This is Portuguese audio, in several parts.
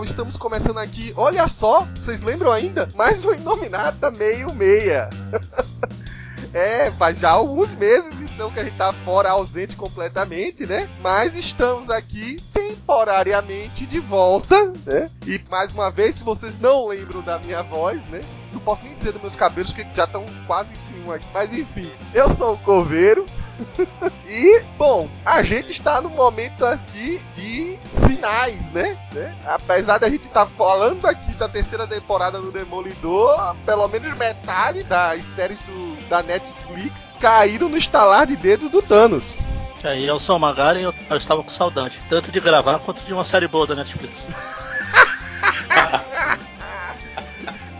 Pessoal, estamos começando aqui. Olha só, vocês lembram ainda? Mais um Inominata meio meia. é, faz já alguns meses então que a gente tá fora, ausente completamente, né? Mas estamos aqui temporariamente de volta, né? E mais uma vez, se vocês não lembram da minha voz, né? Não posso nem dizer dos meus cabelos que já estão quase em um aqui. Mas enfim, eu sou o Coveiro. e, bom, a gente está no momento aqui de finais, né? né? Apesar da gente estar tá falando aqui da terceira temporada do Demolidor, pelo menos metade das séries do, da Netflix caíram no estalar de dedos do Thanos. Aí eu sou o Magari e eu, eu estava com saudade, tanto de gravar quanto de uma série boa da Netflix.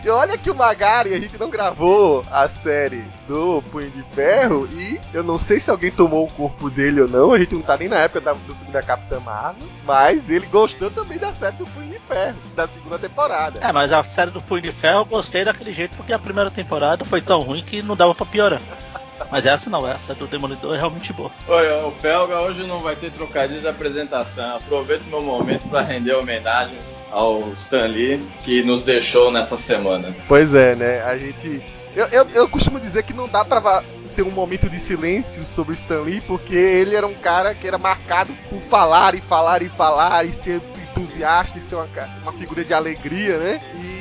E olha que o Magari, a gente não gravou a série do Punho de Ferro e eu não sei se alguém tomou o corpo dele ou não, a gente não tá nem na época da, do filme da Capitã Marvel, mas ele gostou também da série do Punho de Ferro, da segunda temporada. É, mas a série do Punho de Ferro eu gostei daquele jeito porque a primeira temporada foi tão ruim que não dava pra piorar. Mas essa não, essa do Demolidor é realmente boa. Oi, o Felga hoje não vai ter trocadilhos de apresentação. Aproveito meu momento para render homenagens ao Stan Lee, que nos deixou nessa semana. Pois é, né? A gente. Eu, eu, eu costumo dizer que não dá pra ter um momento de silêncio sobre Stan Lee, porque ele era um cara que era marcado por falar e falar e falar e ser entusiasta e ser uma, uma figura de alegria, né? E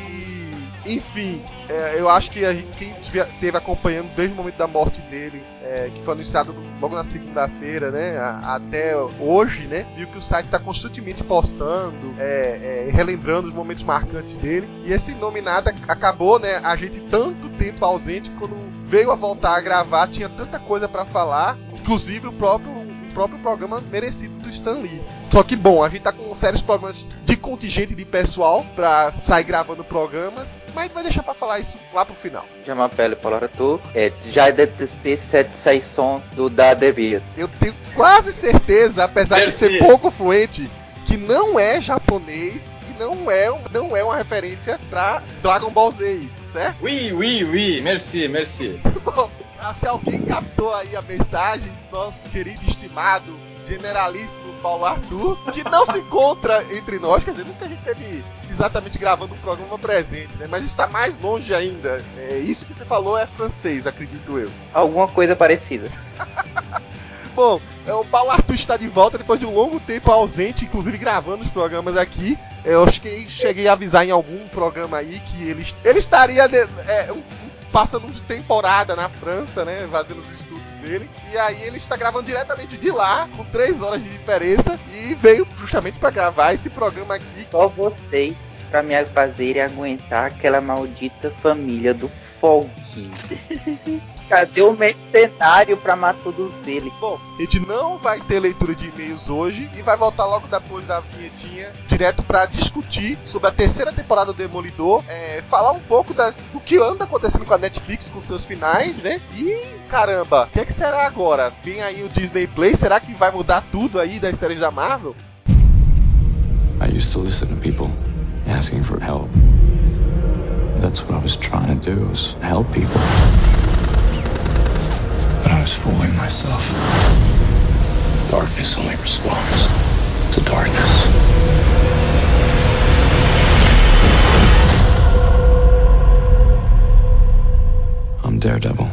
enfim, é, eu acho que gente, quem esteve acompanhando desde o momento da morte dele, é, que foi anunciado logo na segunda-feira, né, a, até hoje, né, viu que o site está constantemente postando, é, é, relembrando os momentos marcantes dele. E esse nominado acabou, né, a gente tanto tempo ausente quando veio a voltar a gravar, tinha tanta coisa para falar, inclusive o próprio próprio programa merecido do Stan Lee. Só que, bom, a gente tá com sérios problemas de contingente de pessoal pra sair gravando programas, mas vai deixar pra falar isso lá pro final. Já pele para tu, é, já detestei essa som do da Devir. Eu tenho quase certeza, apesar de ser pouco fluente, que não é japonês e não é, não é uma referência pra Dragon Ball Z, isso, certo? Oui, oui, oui, merci, merci. Bom, se alguém captou aí a mensagem do nosso querido estimado generalíssimo Paulo Arthur, que não se encontra entre nós, quer dizer, nunca a gente teve exatamente gravando um programa presente, né? Mas está mais longe ainda. É, isso que você falou é francês, acredito eu. Alguma coisa parecida. Bom, é, o Paulo Arthur está de volta depois de um longo tempo ausente, inclusive gravando os programas aqui. Eu acho que cheguei a avisar em algum programa aí que ele, ele estaria de, é, um, passando de temporada na França, né? Fazendo os estudos dele. E aí ele está gravando diretamente de lá, com três horas de diferença, e veio justamente para gravar esse programa aqui. Só vocês para me fazerem aguentar aquela maldita família do Fog. Cadê o mercenário pra matar todos eles? Bom, a gente não vai ter leitura de e-mails hoje e vai voltar logo depois da vinhetinha direto para discutir sobre a terceira temporada do Demolidor, é, falar um pouco das, do que anda acontecendo com a Netflix com seus finais, né? E caramba, o que, é que será agora? Vem aí o Disney Play, será que vai mudar tudo aí das séries da Marvel? I used to listen to people asking for help. That's what I was trying to do, was help people. But I was fooling myself. Darkness only responds to darkness. I'm Daredevil.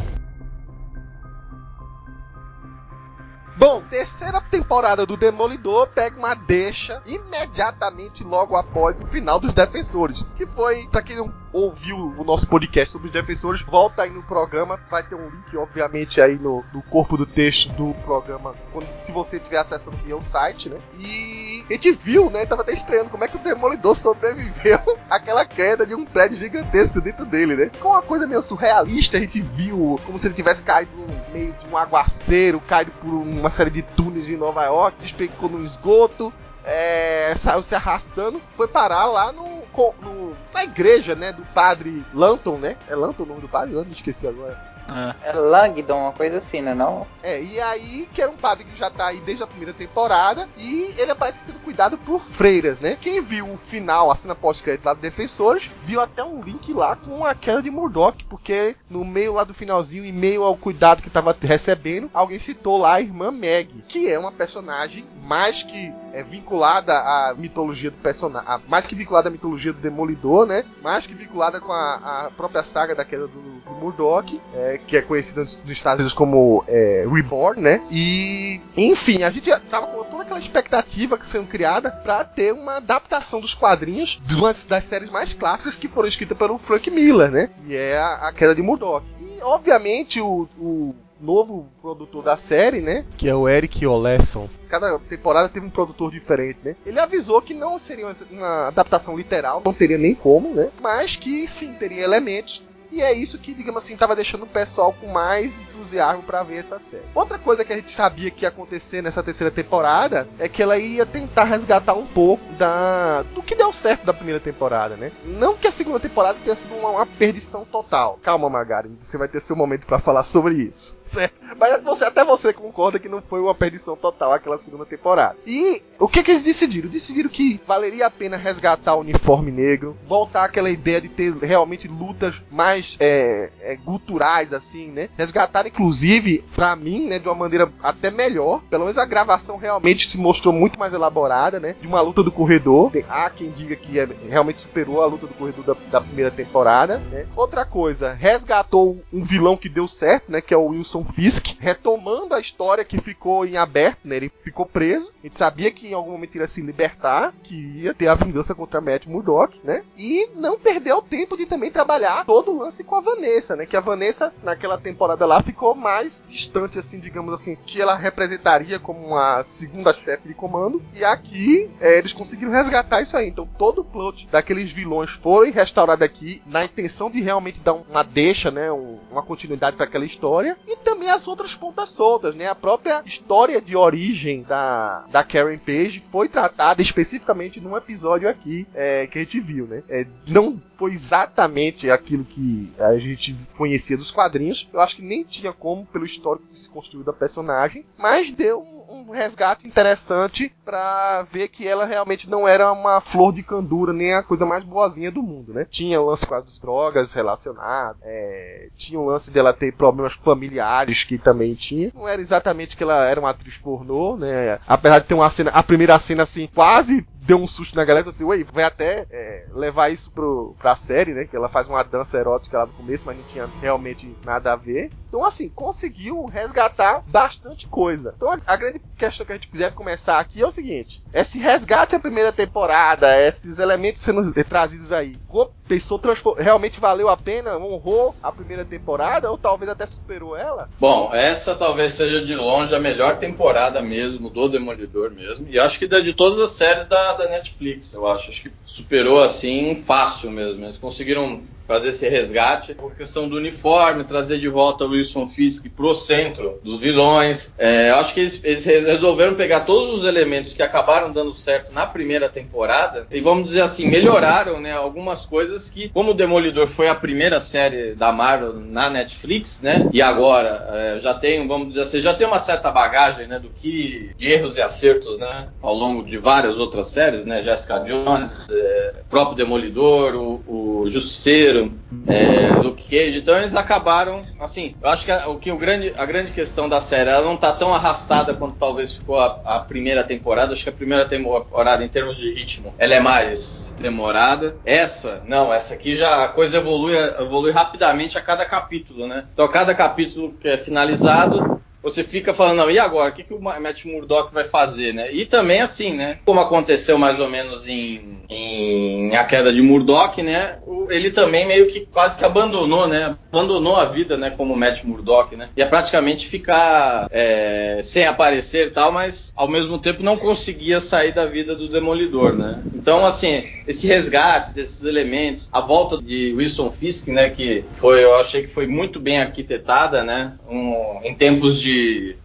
Bom, terceira temporada do Demolidor pega uma deixa imediatamente logo após o final dos Defensores, que foi, para quem não ouviu o nosso podcast sobre os defensores, volta aí no programa, vai ter um link, obviamente, aí no, no corpo do texto do programa, quando, se você tiver acessando via o site, né? E a gente viu, né? Tava até estranhando como é que o Demolidor sobreviveu àquela queda de um prédio gigantesco dentro dele, né? Com uma coisa meio surrealista, a gente viu como se ele tivesse caído no meio de um aguaceiro, caído por uma série de túneis de Nova York, despecou no esgoto, é, saiu se arrastando, foi parar lá no, no, na igreja, né, do padre Lanton, né? É Lanton o nome do padre? Eu não esqueci agora. É. é Langdon, uma coisa assim, né? Não? É, e aí, que era um padre que já tá aí desde a primeira temporada, e ele aparece sendo cuidado por freiras, né? Quem viu o final, a cena pós-crédito lá do Defensores, viu até um link lá com a queda de Murdoch, porque no meio lá do finalzinho, em meio ao cuidado que tava recebendo, alguém citou lá a irmã Meg, que é uma personagem mais que é vinculada à mitologia do personagem, mais que vinculada à mitologia do Demolidor, né? Mais que vinculada com a, a própria saga da queda do, do Murdoch, é, que é conhecida nos Estados Unidos como é, Reborn, né? E, enfim, a gente tava com toda aquela expectativa sendo criada para ter uma adaptação dos quadrinhos de uma das séries mais clássicas que foram escritas pelo Frank Miller, né? E é a, a queda de Murdoch. E, obviamente, o, o novo produtor da série, né? Que é o Eric Olesson. Cada temporada teve um produtor diferente, né? Ele avisou que não seria uma adaptação literal, não teria nem como, né? Mas que sim teria elementos e é isso que, digamos assim, estava deixando o pessoal com mais entusiasmo para ver essa série. Outra coisa que a gente sabia que ia acontecer nessa terceira temporada é que ela ia tentar resgatar um pouco da do que deu certo da primeira temporada, né? Não que a segunda temporada tenha sido uma, uma perdição total. Calma, Magari, você vai ter seu momento para falar sobre isso. Certo? Mas você, até você concorda que não foi uma perdição total aquela segunda temporada. E o que, que eles decidiram? Decidiram que valeria a pena resgatar o uniforme negro, voltar aquela ideia de ter realmente lutas mais é, é, guturais, assim, né? Resgataram, inclusive, para mim, né, de uma maneira até melhor. Pelo menos a gravação realmente se mostrou muito mais elaborada, né? De uma luta do corredor. Há quem diga que é, realmente superou a luta do corredor da, da primeira temporada, né? Outra coisa, resgatou um vilão que deu certo, né? Que é o Wilson Fisk, retomando a história que ficou em aberto, né? Ele ficou preso. A gente sabia que em algum momento ele ia se libertar, que ia ter a vingança contra Matt Murdock, né? E não perdeu tempo de também trabalhar todo o lance com a Vanessa, né? Que a Vanessa, naquela temporada lá, ficou mais distante, assim, digamos assim, que ela representaria como uma segunda chefe de comando. E aqui é, eles conseguiram resgatar isso aí. Então todo o plot daqueles vilões foi restaurado aqui na intenção de realmente dar uma deixa, né? Um, uma continuidade para aquela história. E também as outras pontas soltas, né? A própria história de origem da, da Karen Page foi tratada especificamente num episódio aqui é, que a gente viu, né? É, não foi exatamente aquilo que a gente conhecia dos quadrinhos. Eu acho que nem tinha como, pelo histórico que se construiu da personagem, mas deu um, um resgate interessante para ver que ela realmente não era uma flor de candura, nem a coisa mais boazinha do mundo, né? Tinha o lance com as drogas relacionado, é, tinha o lance dela ter problemas familiares que também tinha. Não era exatamente que ela era uma atriz pornô, né? Apesar de ter uma cena, a primeira cena assim, quase deu um susto na galera, assim, ué, vai até é, levar isso pro, pra série, né? Que ela faz uma dança erótica lá no começo, mas não tinha realmente nada a ver. Então, assim, conseguiu resgatar bastante coisa. Então, a, grande questão que a gente quiser começar aqui é o seguinte: esse resgate à primeira temporada, esses elementos sendo trazidos aí, pensou realmente valeu a pena, honrou a primeira temporada ou talvez até superou ela? Bom, essa talvez seja de longe a melhor temporada mesmo do Demolidor mesmo. E acho que de todas as séries da, da Netflix, eu acho. Acho que superou assim fácil mesmo. Eles conseguiram fazer esse resgate. A questão do uniforme, trazer de volta o Wilson Fisk pro centro dos vilões. É, acho que eles, eles, resolveram pegar todos os elementos que acabaram dando certo na primeira temporada e, vamos dizer assim, melhoraram né, algumas coisas que, como o Demolidor foi a primeira série da Marvel na Netflix, né? E agora é, já tem, vamos dizer assim, já tem uma certa bagagem né, do que de erros e acertos né, ao longo de várias outras séries, né? Jessica Jones, é, próprio Demolidor, o, o Justiceiro é, Luke Cage. Então eles acabaram, assim, eu acho que a, o que o grande, a grande questão da série, ela não tá tão arrastada quanto talvez ficou a, a, primeira temporada. Acho que a primeira temporada, em termos de ritmo, ela é mais demorada. Essa, não, essa aqui já a coisa evolui, evolui rapidamente a cada capítulo, né? Então a cada capítulo que é finalizado, você fica falando, não, e agora? O que, que o Matt Murdock vai fazer, né? E também assim, né? Como aconteceu mais ou menos em, em A Queda de Murdock, né? Ele também meio que quase que abandonou, né? Abandonou a vida, né? Como Matt Murdock, né? Ia praticamente ficar é, sem aparecer e tal, mas ao mesmo tempo não conseguia sair da vida do Demolidor, né? Então, assim, esse resgate desses elementos, a volta de Wilson Fisk, né? Que foi, eu achei que foi muito bem arquitetada, né? Um, em tempos de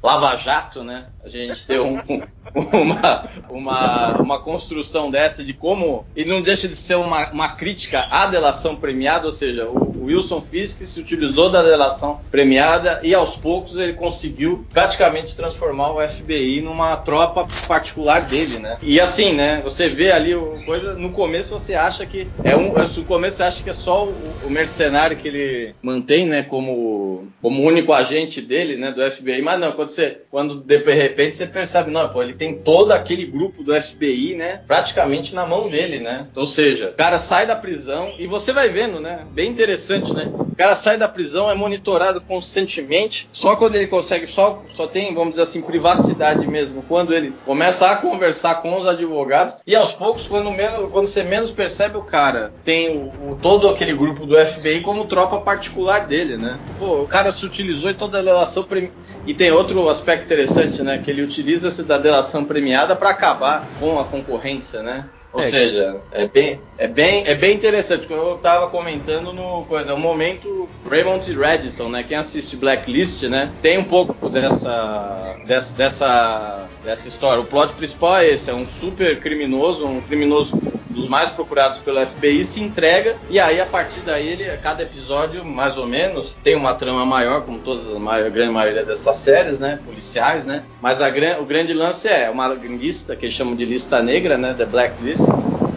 Lava Jato, né? A gente ter um, uma, uma, uma construção dessa de como. E não deixa de ser uma, uma crítica à delação premiada, ou seja, o, Wilson Fisk se utilizou da delação premiada e aos poucos ele conseguiu praticamente transformar o FBI numa tropa particular dele, né? E assim, né? Você vê ali o coisa. No começo você acha que é um. No começo você acha que é só o, o mercenário que ele mantém, né? Como, como único agente dele, né? Do FBI. Mas não, quando você. Quando de repente você percebe, não, pô, ele tem todo aquele grupo do FBI, né? Praticamente na mão dele, né? Ou seja, o cara sai da prisão e você vai vendo, né? Bem interessante, né? O cara sai da prisão, é monitorado constantemente. Só quando ele consegue, só, só tem, vamos dizer assim, privacidade mesmo. Quando ele começa a conversar com os advogados. E aos poucos, quando, menos, quando você menos percebe, o cara tem o, o, todo aquele grupo do FBI como tropa particular dele, né? Pô, o cara se utilizou em toda a relação. E tem outro aspecto interessante, né? Que ele utiliza-se da delação premiada para acabar com a concorrência, né? Ou é, seja, é bem, é, bem, é bem interessante. Eu estava comentando no coisa, o momento Raymond Redditon, né? Quem assiste Blacklist, né? Tem um pouco dessa, dessa, dessa, dessa história. O plot principal é esse: é um super criminoso, um criminoso dos mais procurados pelo FBI, se entrega e aí a partir daí ele, cada episódio mais ou menos tem uma trama maior, como todas a, maior, a grande maioria dessas séries, né, policiais, né. Mas a, o grande lance é uma lista que eles chamam de lista negra, né, The Blacklist,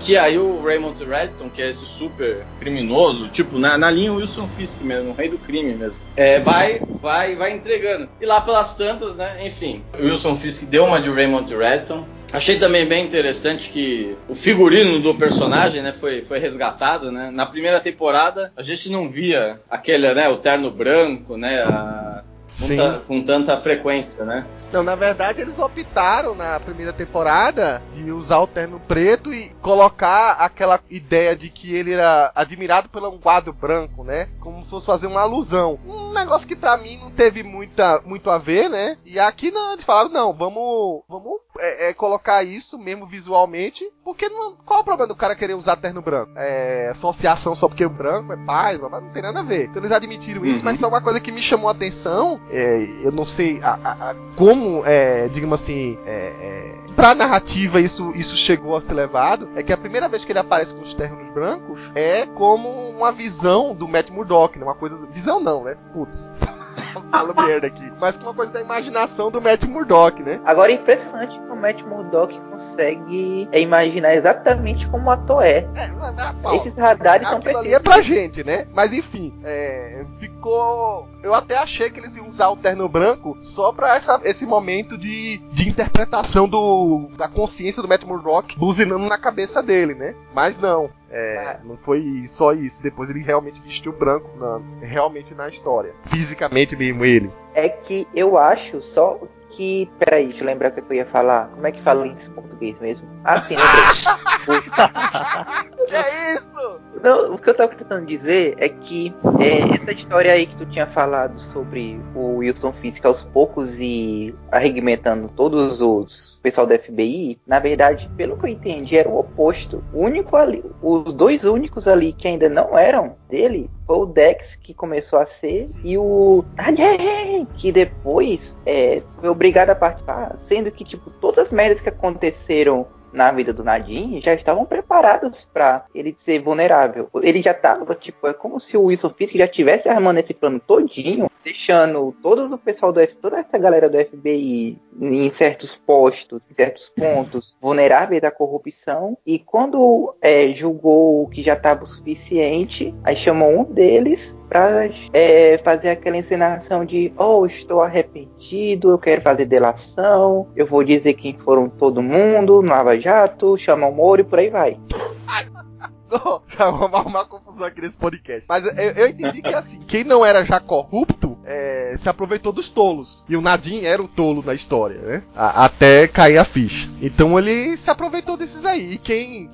que aí o Raymond Redton, que é esse super criminoso, tipo na, na linha Wilson Fisk mesmo, o rei do crime mesmo, é, vai, vai, vai entregando. E lá pelas tantas, né, enfim, Wilson Fisk deu uma de Raymond Redton, Achei também bem interessante que o figurino do personagem, né, foi, foi resgatado, né? Na primeira temporada a gente não via aquele, né, o terno branco, né, a, com, ta, com, tanta frequência, né? Não, na verdade eles optaram na primeira temporada de usar o terno preto e colocar aquela ideia de que ele era admirado pelo um quadro branco, né? Como se fosse fazer uma alusão. Um negócio que para mim não teve muita, muito a ver, né? E aqui não, eles falaram, não, vamos, vamos é, é, colocar isso mesmo visualmente, porque não, qual é o problema do cara querer usar terno branco? É associação só porque o branco é paz, não tem nada a ver. Então eles admitiram isso, uhum. mas só uma coisa que me chamou a atenção, é, eu não sei a, a, a, como, é, digamos assim, é, é, pra narrativa isso, isso chegou a ser levado, é que a primeira vez que ele aparece com os ternos brancos é como uma visão do Matt Murdock, né? uma coisa. Visão não, né? Putz. Falo merda aqui. Mas com uma coisa da imaginação do Matt Murdock, né? Agora é impressionante como o Matt Murdock consegue é, imaginar exatamente como o ator é. é, é Esses radares são precisos. ali é pra gente, né? Mas enfim, é, ficou. Eu até achei que eles iam usar o terno branco só pra essa, esse momento de, de interpretação do, da consciência do Matt Murdock buzinando na cabeça dele, né? Mas não. É, ah. Não foi só isso. Depois ele realmente vestiu branco, na, realmente na história. Fisicamente mesmo ele. É que eu acho só que. Peraí, deixa eu lembrar o que eu ia falar. Como é que fala isso em português mesmo? Ah, sim, lembrei. que é isso? Não, o que eu tava tentando dizer é que é, essa história aí que tu tinha falado sobre o Wilson Fisk aos poucos e arregimentando todos os pessoal da FBI, na verdade, pelo que eu entendi, era o oposto. O único ali, os dois únicos ali que ainda não eram dele foi o Dex que começou a ser e o Tadien, que depois é, foi obrigado a participar, sendo que tipo todas as merdas que aconteceram na vida do Nadine já estavam preparados para ele ser vulnerável. Ele já tava, tipo, é como se o Wilson Fisk já tivesse armando esse plano todinho, deixando todos o pessoal do FBI, toda essa galera do FBI em certos postos, em certos pontos, vulneráveis à corrupção. E quando é, julgou que já estava o suficiente, aí chamou um deles para é, fazer aquela encenação de oh, estou arrependido, eu quero fazer delação, eu vou dizer quem foram todo mundo, no Jato, chamar o Moro e por aí vai. Vamos arrumar confusão aqui nesse podcast. Mas eu, eu entendi que assim, quem não era já corrupto é, se aproveitou dos tolos. E o Nadim era o tolo na história, né? A, até cair a ficha. Então ele se aproveitou desses aí. E quem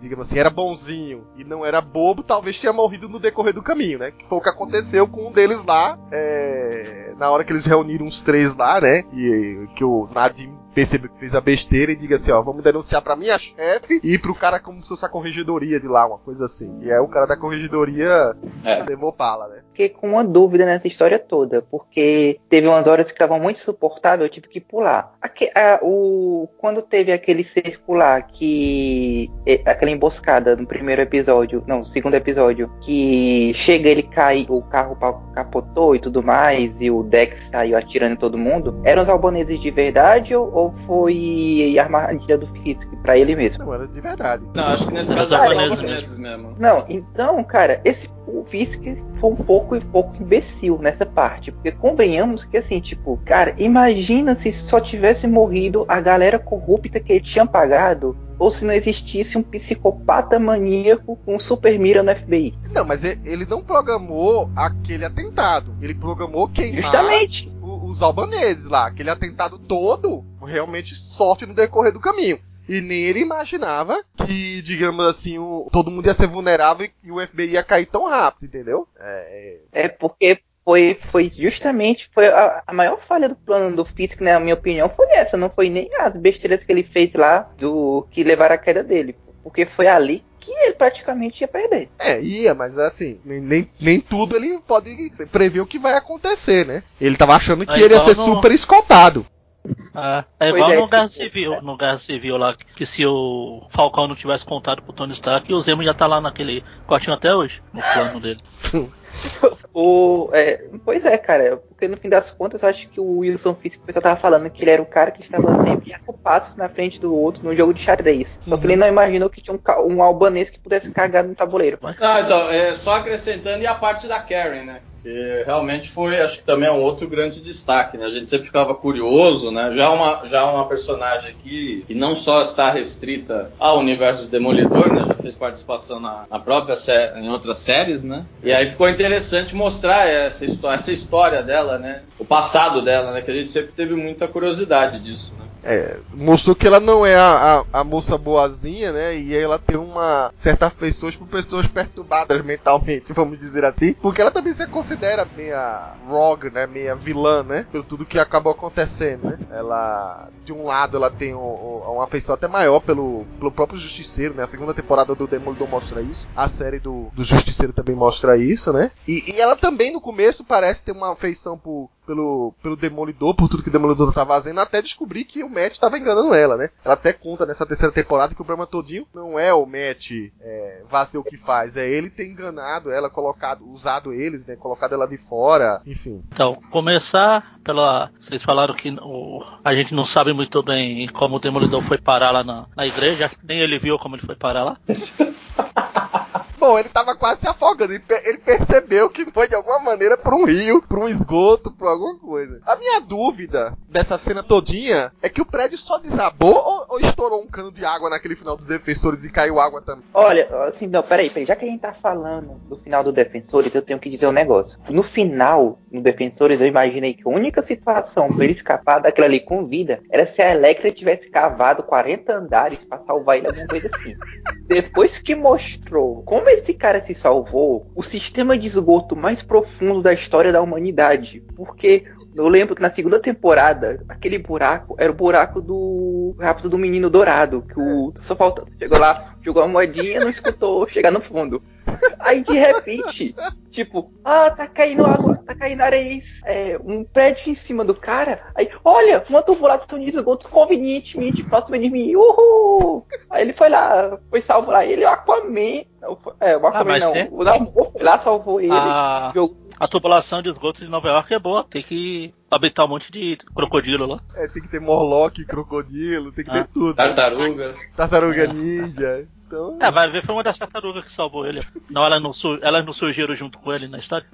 digamos assim, era bonzinho e não era bobo, talvez tenha morrido no decorrer do caminho, né? Que foi o que aconteceu com um deles lá, é, na hora que eles reuniram os três lá, né? E que o Nadim percebeu que fez a besteira e diga assim, ó, vamos denunciar pra minha chefe e pro cara como se fosse a corregedoria de lá, uma coisa assim. E é o cara da corregedoria É. levou pala, né? Fiquei com uma dúvida nessa história toda, porque teve umas horas que estavam muito insuportável, eu tive que pular. Aque- a- o, quando teve aquele circular que. aquela emboscada no primeiro episódio, não, no segundo episódio, que chega ele cai, o carro capotou e tudo mais, e o Dex saiu atirando em todo mundo, eram os albaneses de verdade ou, ou foi a armadilha do Fisk pra ele mesmo? Não, era de verdade. Não, acho que nesse caso é japonês japoneses mesmo. Não, então, cara, esse o Fisk foi um pouco um pouco imbecil nessa parte, porque convenhamos que assim, tipo, cara, imagina se só tivesse morrido a galera corrupta que ele tinha pagado, ou se não existisse um psicopata maníaco com super mira no FBI. Não, mas e- ele não programou aquele atentado. Ele programou queimar Justamente. Os albaneses lá. Aquele atentado todo realmente sorte no decorrer do caminho. E nem ele imaginava que, digamos assim, o- todo mundo ia ser vulnerável e- o FBI ia cair tão rápido, entendeu? É, É porque foi, foi justamente foi a, a maior falha do plano do Fisk, na minha opinião, foi essa. Não foi nem as besteiras que ele fez lá do que levaram à queda dele. Porque foi ali que ele praticamente ia perder. é, ia, mas assim, nem, nem, tudo ele pode prever o que vai acontecer, né? Ele tava achando que É ele ia igual ser no- super escoltado. Ah, é Pois igual é, no Guerra tipo- Civil, no Guerra Civil lá, que se o Falcão não tivesse contado pro Tony Stark, o Zemo já tá lá naquele quartinho até hoje, no plano dele. O, é, pois é, cara, porque no fim das contas eu acho que o Wilson Fisk, o pessoal tava falando que ele era o cara que estava sempre a passos na frente do outro no jogo de xadrez. Só que ele não imaginou que tinha um, um albanês que pudesse cagar no tabuleiro. Ah, então, é, só acrescentando, e a parte da Karen, né? Que realmente foi, acho que também é um outro grande destaque, né? A gente sempre ficava curioso, né? Já uma, já uma personagem aqui que não só está restrita ao universo do Demolidor, né? Já fez participação na, na própria série, em outras séries, né? E aí ficou interessante mostrar essa, essa história dela, né? O passado dela, né? Que a gente sempre teve muita curiosidade disso, né? É, mostrou que ela não é a, a, a moça boazinha, né? E ela tem uma certa afeição por pessoas perturbadas mentalmente, vamos dizer assim. Porque ela também se considera meia rogue, né? Meia vilã, né? Pelo tudo que acabou acontecendo, né? Ela, de um lado, ela tem um- um- uma afeição até maior pelo, pelo próprio Justiceiro, né? A segunda temporada do Demolidor mostra isso. A série do, do Justiceiro também mostra isso, né? E, e ela também, no começo, parece ter uma afeição por, pelo, pelo Demolidor, por tudo que o Demolidor tá fazendo, até descobrir que o Matt tava enganando ela, né? Ela até conta nessa terceira temporada que o problema todinho não é o Matt é, fazer o que faz, é ele ter enganado ela, colocado, usado eles, né? Colocado ela de fora, enfim. Então, começar pela. Vocês falaram que o- a gente não sabe muito bem como o Demolidor foi parar lá na, na igreja, acho que nem ele viu como ele foi parar lá. Bom, ele tava quase se afogando. Ele, pe- ele percebeu que foi de alguma maneira por um rio, por um esgoto, por alguma coisa. A minha dúvida dessa cena todinha é que o prédio só desabou ou, ou estourou um cano de água naquele final dos defensores e caiu água também? Olha, assim, não, peraí, peraí, já que a gente tá falando do final do Defensores, eu tenho que dizer um negócio. No final, no Defensores, eu imaginei que a única situação pra ele escapar daquela ali com vida era se a Electra tivesse cavado 40 andares pra salvar ele, alguma coisa assim. Depois que mostrou como esse cara se salvou, o sistema de esgoto mais profundo da história da humanidade. Porque eu lembro que na segunda temporada, aquele buraco era o buraco do Rápido do Menino Dourado, que o só falta chegou lá, jogou uma moedinha, não escutou chegar no fundo. Aí de repente, tipo, ah, tá caindo água, caindo areia, é, um prédio em cima do cara. Aí, olha, uma tubulação de esgoto convenientemente próxima de mim. Uhul! Aí ele foi lá, foi salvo lá. Ele, o Aquaman. não, É, o Aquaman mas não. tem- O Namor foi lá, salvou ele. A, jogou- a tubulação de esgoto de Nova York é boa, tem que habitar um monte de crocodilo lá. É, tem que ter Morlock, crocodilo, tem que ter Ah. tudo. Tartarugas. Tartaruga ninja. Então. É, vai ver, foi uma das tartarugas que salvou ele. Não, elas não, su- elas não surgiram junto com ele na história.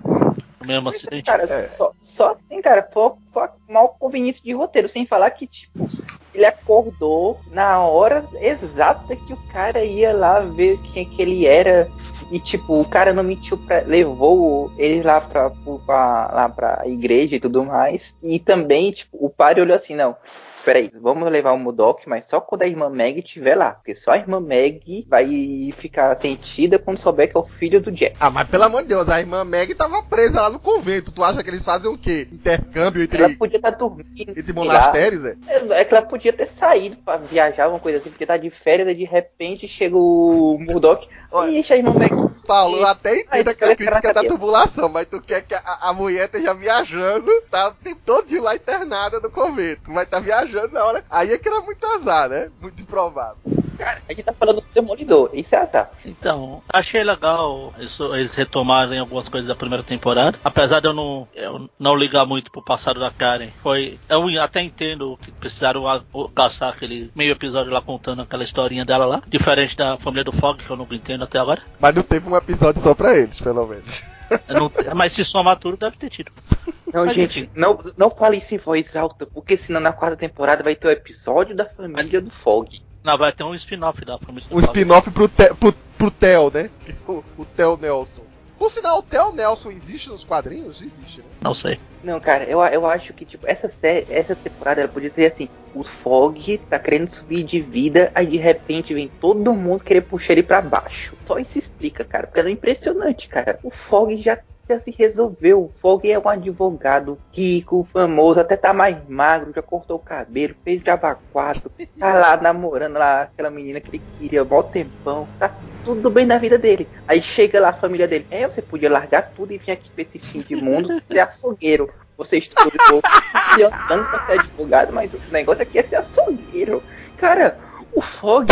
No mesmo acidente. Cara, É. só, só assim, cara, foi, foi mal conveniência de roteiro, sem falar que, tipo, ele acordou na hora exata que o cara ia lá ver quem que ele era. E, tipo, o cara não mentiu pra. levou ele lá pra, pra, lá pra igreja e tudo mais. E também, tipo, o padre olhou assim, não. Peraí, vamos levar o Mudok, mas só quando a irmã Meg estiver lá. Porque só a irmã Meg vai ficar sentida quando souber que é o filho do Jack. Ah, mas pelo amor de Deus, a irmã Meg tava presa lá no convento. Tu acha que eles fazem o quê? Intercâmbio entre, Ela podia estar dormindo. entre monastérios, é? lá. É que ela podia ter saído pra viajar, uma coisa assim, porque tá de férias e de repente chega o Murdoch. Ixi, a irmã Meg. Paulo, eu até entendo Ai, a parece crítica da tubulação, mas tu quer que a, a mulher esteja viajando, tá o tempo todo de lá internada no convento. Vai estar viajando na hora. Aí é que era muito azar, né? Muito improvável. Cara, a gente tá falando do Demolidor. Isso é azar. Então, achei legal isso, eles retomarem algumas coisas da primeira temporada. Apesar de eu não, eu não ligar muito pro passado da Karen. Foi. Eu até entendo que precisaram gastar aquele meio episódio lá contando aquela historinha dela lá. Diferente da família do Fog, que eu não entendo até agora. Mas não teve um episódio só pra eles, pelo menos. Não- mas se somar tudo, deve ter tido. Não, Mas, gente, enfim. não, não fale isso em voz alta, porque senão na quarta temporada vai ter o episódio da família do Fog. Não, vai ter um spin-off da família do Um spin-off pro, Te- pro, pro Theo, né? O, o Theo Nelson. Por sinal, o Theo Nelson existe nos quadrinhos? Existe, né? Não sei. Não, cara, eu, eu acho que, tipo, essa série, essa temporada ela podia ser assim: o Fog tá querendo subir de vida, aí de repente vem todo mundo querer puxar ele pra baixo. Só isso explica, cara, porque é impressionante, cara. O Fog já, já se resolveu. O Fog é um advogado rico, famoso, até tá mais magro, já cortou o cabelo, fez jabá 4, tá lá namorando lá aquela menina que ele queria mó tempão. Tá tudo bem na vida dele. Aí chega lá a família dele. É, você podia largar tudo e vir aqui pra esse fim de mundo, ser açougueiro. Você estudou tanto pra ser advogado, mas o negócio aqui é ser açougueiro. Cara, o Fog,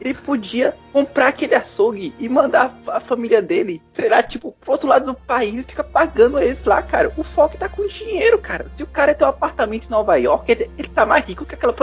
ele podia comprar aquele açougue e mandar a família dele, sei lá, tipo, pro outro lado do país e fica pagando eles lá, cara. O Fog tá com dinheiro, cara. Se o cara tem um apartamento em Nova York, ele, ele tá mais rico que aquela,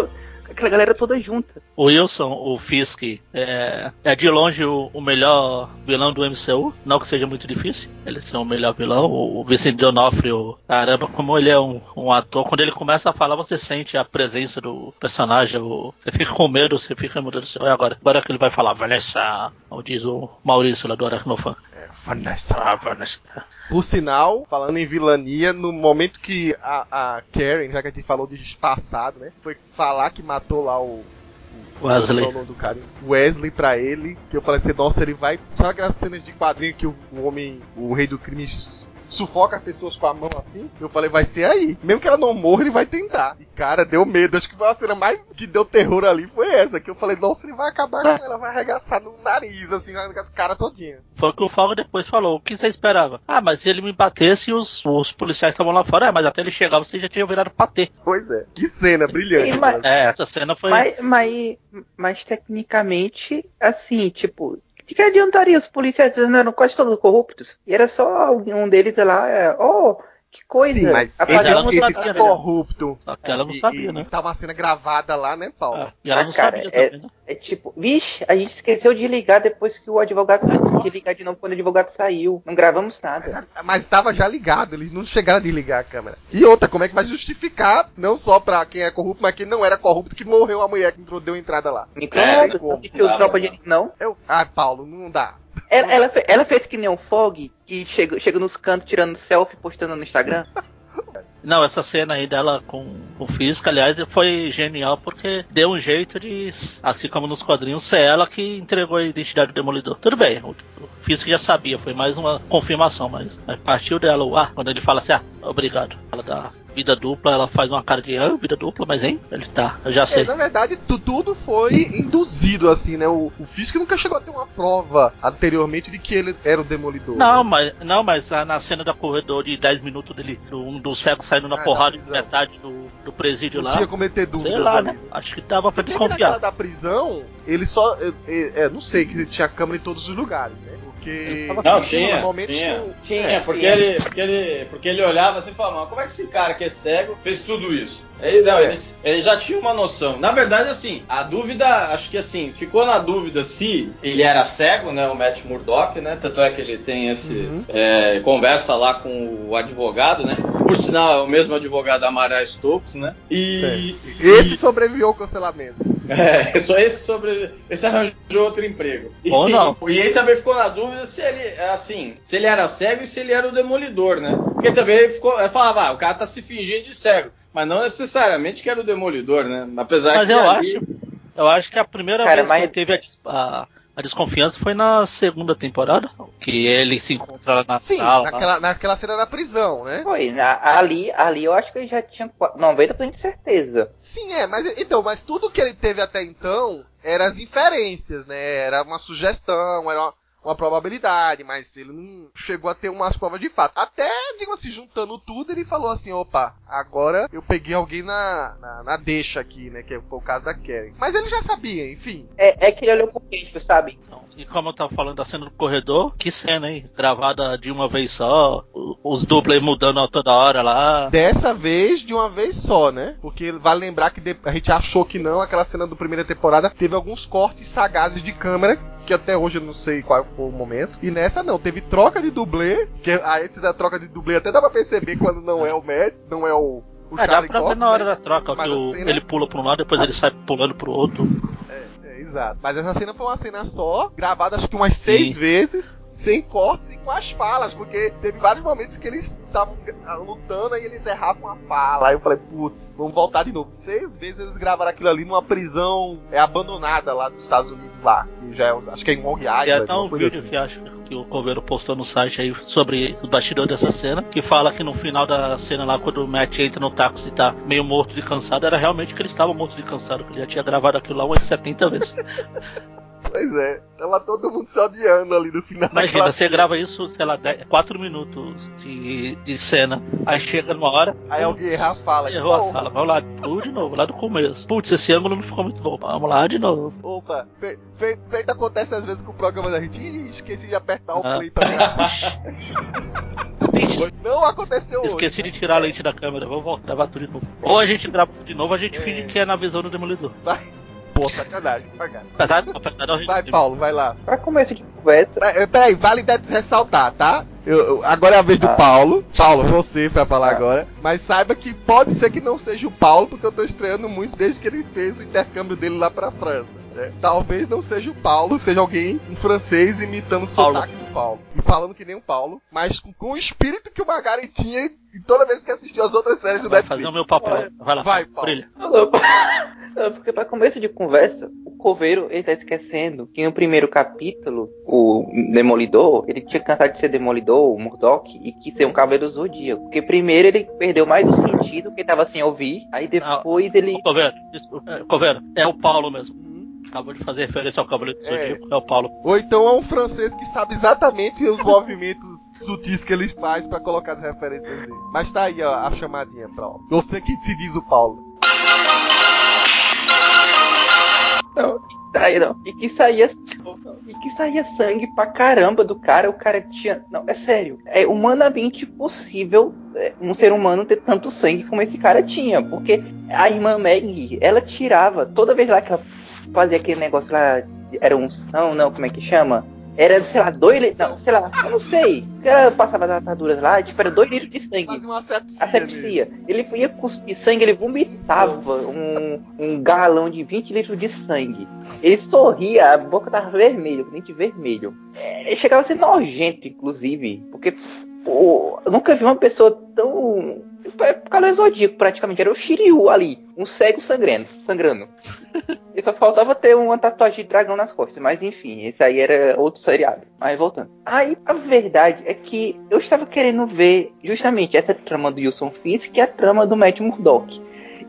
aquela galera toda junta. O Wilson, o Fisk, é, é de longe o, o melhor vilão do MCU. Não que seja muito difícil ele ser o melhor vilão. O, o Vincent D'Onofrio, caramba, como ele é um, um ator. Quando ele começa a falar, você sente a presença do personagem. o- você fica com medo, você fica, meu Deus do céu, e agora? Agora que ele vai falar, Vanessa, como diz o Maurício lá do Aracnofan. Vanessa. Vanessa. Por sinal, falando em vilania, no momento que a, a Karen, já que a gente falou de passado, né? Foi falar que matou lá o. Wesley. Wesley pra ele. Que eu falei assim, nossa, ele vai. Sabe aquelas cenas de quadrinho que o, homem, o rei do crime, sufoca as pessoas com a mão assim? Eu falei, vai ser aí. Mesmo que ela não morra, ele vai tentar. E cara, deu medo. Acho que foi a cena mais que deu terror ali. Foi essa. Que eu falei, nossa, ele vai acabar com ela, vai arregaçar no nariz, assim, com as caras todinhas. Foi o que o Fogo depois falou. O que você esperava? Ah, mas se ele me batesse, os, os policiais estavam lá fora. É, mas até ele chegar, você já tinha virado patê. Pois é. Que cena brilhante. Sim, mas- aquela É, essa cena foi. Mas, mas, mas tecnicamente, assim, tipo, de que adiantaria os policiais eles eram quase todos corruptos? E era só um deles lá, é, oh, que coisa. Sim, mas Apagamos ele, ela não ele sabia, tá né? corrupto. Só que ela não E- sabia, e, né? E uma cena gravada lá, né, Paulo? Ah, e ela Ah, não cara, sabia é- também, né? É tipo, vixe, a gente esqueceu de ligar depois que o advogado saiu. De ligar de novo quando o advogado saiu. Não gravamos nada. Mas, mas tava já ligado, eles não chegaram a desligar a câmera. E outra, como é que vai justificar, não só pra quem é corrupto, mas quem não era corrupto, que morreu a mulher que entrou, deu entrada lá? Tem como. não de não. Eu, ah, Paulo, não dá. Ela, ela, ela fez que nem um Fog, que chega, chega nos cantos tirando selfie, postando no Instagram. Não, essa cena aí dela com o Fisk, aliás, foi genial porque deu um jeito de, assim como nos quadrinhos, ser ela que entregou a identidade do Demolidor. Tudo bem, o, o Fisk já sabia, foi mais uma confirmação, mas, mas partiu dela o ah, quando ele fala assim, ah, obrigado. Ela dá vida dupla, ela faz uma cara de ah, vida dupla, mas hein? Ele tá, eu já É, sei. na verdade, tu- tudo foi induzido, assim, né? O, o Fisk nunca chegou a ter uma prova anteriormente de que ele era o Demolidor. Não, né? mas, não, mas na cena da corredor de 10 minutos dele, do, um dos cegos saindo na Ah, porrada da de metade do, do presídio Não lá. tinha como ele ter dúvidas Sei lá, ali. né? Acho que dava pra desconfiar. da prisão, ele só. É, é, é, não sei, que tinha câmera em todos os lugares, né? Porque. Não, tinha, momentos tinha. que Tinha, É, porque tinha. ele, porque, ele, porque ele olhava assim e falava, mas como é que esse cara que é cego fez tudo isso? Ele, não, É. ele, ele já tinha uma noção. Na verdade, assim, a dúvida, acho que assim, ficou na dúvida se ele era cego, né? O Matt Murdock, né? Tanto é que ele tem esse. Uhum. é, conversa lá com o advogado, né? Por sinal, é o mesmo advogado da Mara Stokes, né? E. Esse sobreviveu ao cancelamento. É, só esse sobre. Esse arranjou outro emprego. E, Ou não. E ele também ficou na dúvida se ele, assim, se ele era cego e se ele era o demolidor, né? Porque também ficou. Falava, ah, o cara tá se fingindo de cego. Mas não necessariamente que era o Demolidor, né? Apesar Mas que eu ali- acho, eu acho que a primeira Cara, vez mas- que ele teve a, a- a desconfiança foi na segunda temporada, que ele se encontra lá na Sim, sala. naquela, naquela cena da prisão, né? Foi, na- ali, ali eu acho que eu já tinha qua- 90% de certeza. Sim, é, mas então, mas tudo que ele teve até então eram as inferências, né? Era uma sugestão, era uma, uma probabilidade, mas ele não chegou a ter umas provas de fato. Até, digo assim, juntando tudo, ele falou assim, opa, agora eu peguei alguém na, na, na deixa aqui, né? Que foi o caso da Karen. Mas ele já sabia, enfim. É, é que ele olhou pro queixo, sabe? Então, e como eu tava falando da cena do corredor, que cena, hein? Gravada de uma vez só, os dublês mudando a toda hora lá. Dessa vez, de uma vez só, né? Porque vale lembrar que de- a gente achou que não, aquela cena do primeira temporada teve alguns cortes sagazes de câmera, que até hoje eu não sei qual foi o momento. E nessa não, teve troca de dublê, que a esse da troca de dublê até dá pra perceber quando não é o Matt, não é o, o É, dá Charlie pra ver Cox, na hora né? da troca, Mas que o- a cena- ele pula pra um lado, depois ele sai pulando pro outro. É, exato. Mas essa cena foi uma cena só, gravada acho que umas seis Sim. vezes, sem cortes e com as falas, porque teve vários momentos que eles estavam ah, lutando e eles erravam a fala. Aí eu falei, putz, vamos voltar de novo. Seis vezes eles gravaram aquilo ali numa prisão é, abandonada lá dos Estados Unidos lá. Que já é, acho que é em Long Tem Island, até um uma coisa vídeo assim. que acho que o Coveiro postou no site aí sobre o bastidor dessa cena, que fala que no final da cena lá, quando o Matt entra no táxi e tá meio morto de cansado, era realmente que ele estava morto de cansado, que ele já tinha gravado aquilo lá umas 70 vezes. Pois é, tava todo mundo se odiando ali no final Imagina, você grava isso, sei lá, 4 minutos de, de cena, aí chega numa hora. Aí alguém erra a fala. Errou a Pô, sala, vamos lá, tudo de novo, lá do começo. Putz, esse ângulo não ficou muito bom, vamos lá de novo. Opa, fe- fe- feito acontece às vezes com o programa da gente. Ih, esqueci de apertar o Ah. play pra gravar. Não aconteceu hoje. Esqueci de tirar a lente da câmera, vamos voltar, gravar tudo de novo. Ou a gente grava de novo, a gente É. finge que é na visão do Demolidor. Pô, sacanagem. Vai, da Vai, Paulo, vai lá. Pra começo de conversa, É, é, Peraí, vale de- ressaltar, tá? Eu- eu- agora é a vez do Ah. Paulo. Paulo, você vai falar Ah. agora. Mas saiba que pode ser que não seja o Paulo, porque eu tô estranhando muito desde que ele fez o intercâmbio dele lá pra França. né? Talvez não seja o Paulo, seja alguém, um francês, imitando o Paulo. sotaque do Paulo. E falando que nem o Paulo, mas com, com o espírito que o Magari tinha e toda vez que assistiu as outras séries do Vai Netflix. fazer o meu papel. Vai lá, Vai, Paulo, brilha. Não, Porque para começo de conversa, o Coveiro ele tá esquecendo que no primeiro capítulo, o Demolidor, ele tinha cansado de ser Demolidor, o Murdoch, e quis ser um Cavaleiro Zodíaco. Porque primeiro ele perdeu mais o sentido, que ele tava sem ouvir, aí depois ele. Ô, Coveiro, desculpa, é, Coveiro, é o Paulo mesmo. Acabou de fazer referência ao Cavaleiro do É. Zodíaco, é o Paulo. Ou então é um francês que sabe exatamente os movimentos sutis que ele faz pra colocar as referências dele. Mas tá aí ó, a chamadinha, Paulo. Você que se diz o Paulo. Não, aí não. E que saía. E que saía sangue pra caramba do cara, o cara tinha. Não, é sério. É humanamente impossível é, um ser humano ter tanto sangue como esse cara tinha. Porque a irmã Maggie, ela tirava, toda vez lá que ela fazia aquele negócio lá, era unção, não, como é que chama? Era, sei lá, dois litros. Não, sei lá, eu não sei. Ela passava as ataduras lá, tipo, era dois litros de sangue. Faz uma asepsia. Asepsia. Ele ia cuspir sangue, ele vomitava um, um galão de 20 litros de sangue. Ele sorria, a boca tava vermelha, o dente vermelho. É, ele chegava a ser nojento, inclusive, porque pô, eu nunca vi uma pessoa tão. Cara Zodíaco, praticamente, era o Shiryu ali, um cego sangrando. sangrando. E só faltava ter uma tatuagem de dragão nas costas, mas enfim, esse aí era outro seriado. Mas voltando. Aí a verdade é que eu estava querendo ver justamente essa trama do Wilson Fisk e a trama do Matt Murdock.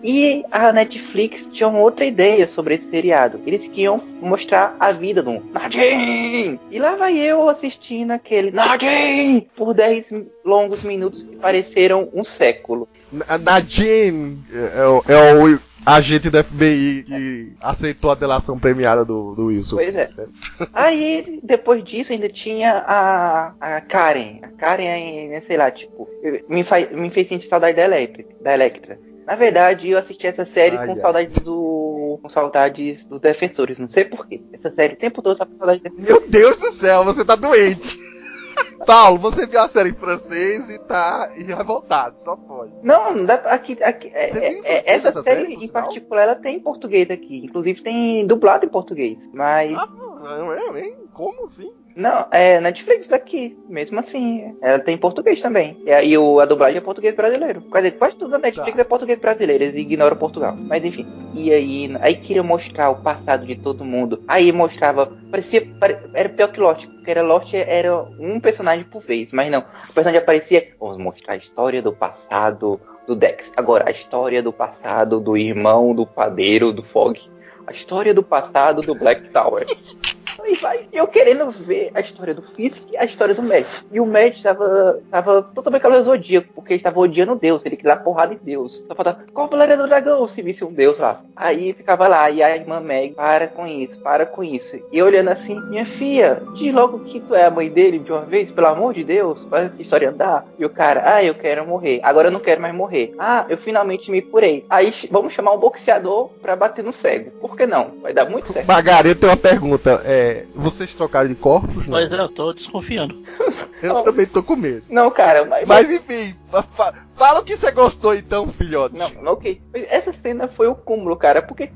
E a Netflix tinha outra ideia sobre esse seriado. Eles queriam mostrar a vida do Nadine! E lá vai eu assistindo aquele Nadine! Por 10 longos minutos que pareceram um século. Na- Nadine é, é o, é o agente do FBI que aceitou a delação premiada do, do Wilson. Pois é. Aí, depois disso, ainda tinha a, a Karen. A Karen, é, sei lá, tipo, me, faz, me fez sentir saudade da Electra. Da Electra. Na verdade, eu assisti essa série Ai, com ai. saudades do. com saudades dos defensores. Não sei porquê. Essa série o tempo todo tá com saudade dos defensores. Meu Deus do céu, você tá doente. Paulo, você viu a série em francês e tá revoltado, só pode. Não, aqui, aqui é- é- francês essa, essa série, série, em particular, ela tem em português aqui. Inclusive tem dublado em português. Mas. Ah, não é, hein? Como assim? Não, é Netflix daqui, mesmo assim. Ela tem português também. E aí o, a dublagem é português brasileiro. Quer dizer, quase tudo da Netflix Tá. é português brasileiro, eles ignoram Portugal. Mas enfim. E aí, aí queria mostrar o passado de todo mundo. Aí mostrava, parecia, pare- era pior que Lost, porque era Lost era um personagem por vez, mas não. O personagem aparecia, vamos mostrar a história do passado do Dex. Agora, a história do passado do irmão do padeiro do Fog. A história do passado do Black Tower. E vai, eu querendo ver a história do Fisk e a história do Matt. E o Matt tava, tava totalmente calor zodíaco, porque ele estava odiando Deus, ele queria dar porrada em Deus. Só faltava, Cavaleiro do Dragão, se visse um Deus lá. Aí ficava lá, e a irmã Meg, para com isso, para com isso. E olhando assim, minha filha, diz logo que tu é a mãe dele de uma vez, pelo amor de Deus, faz essa história andar. E o cara, ah, eu quero morrer. Agora eu não quero mais morrer. Ah, eu finalmente me curei. Aí vamos chamar um boxeador pra bater no cego. Por que não? Vai dar muito certo. Magari, eu tenho uma pergunta. É, vocês trocaram de corpos? Não? Mas é, eu tô desconfiando. Eu também tô com medo. Não, cara, mas, Mas enfim, fa- fa- fala o que você gostou então, filhote. Não, não, ok. Mas Essa cena foi o cúmulo, cara, porque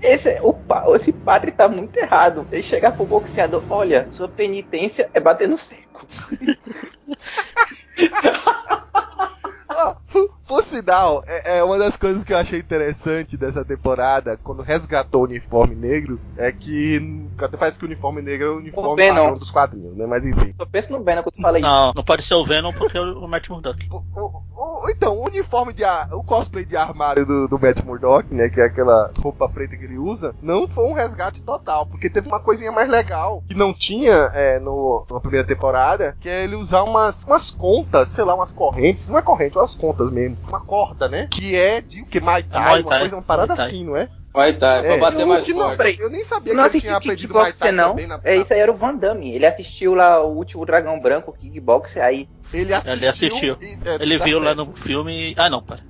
esse, o, esse padre tá muito errado. Ele chegar pro boxeador, olha, sua penitência é bater no seco. Por, sinal, é, é uma das coisas que eu achei interessante dessa temporada, quando resgatou o uniforme negro, é que até parece que o uniforme negro é o uniforme Venom. padrão dos quadrinhos, né? Mas enfim. Só pensa no Venom quando tu fala isso. Não, não pode ser o Venom porque é o Matt Murdock. O- o- o- então, o uniforme de ar- o cosplay de armário do, do Matt Murdock, né, que é aquela roupa preta que ele usa, não foi um resgate total, porque teve uma coisinha mais legal que não tinha é, no, na primeira temporada, que é ele usar umas, umas contas, sei lá, umas correntes, não é corrente, umas contas mesmo, uma corda, né, que é de o que Muay Thai, Muay uma coisa, uma parada Muay assim, não é? Vai tá, pra É, bater eu- mais que não, forte. peraí, eu nem sabia não que ele assisti tinha aprendido Muay Kickboxer, Thai não. na, É, isso aí era o Van Damme. Ele assistiu lá o último Dragão Branco, Kickboxer, aí Ele assistiu. Ele assistiu. e- é, Ele tá viu lá certo. no filme. Ah, não, pera.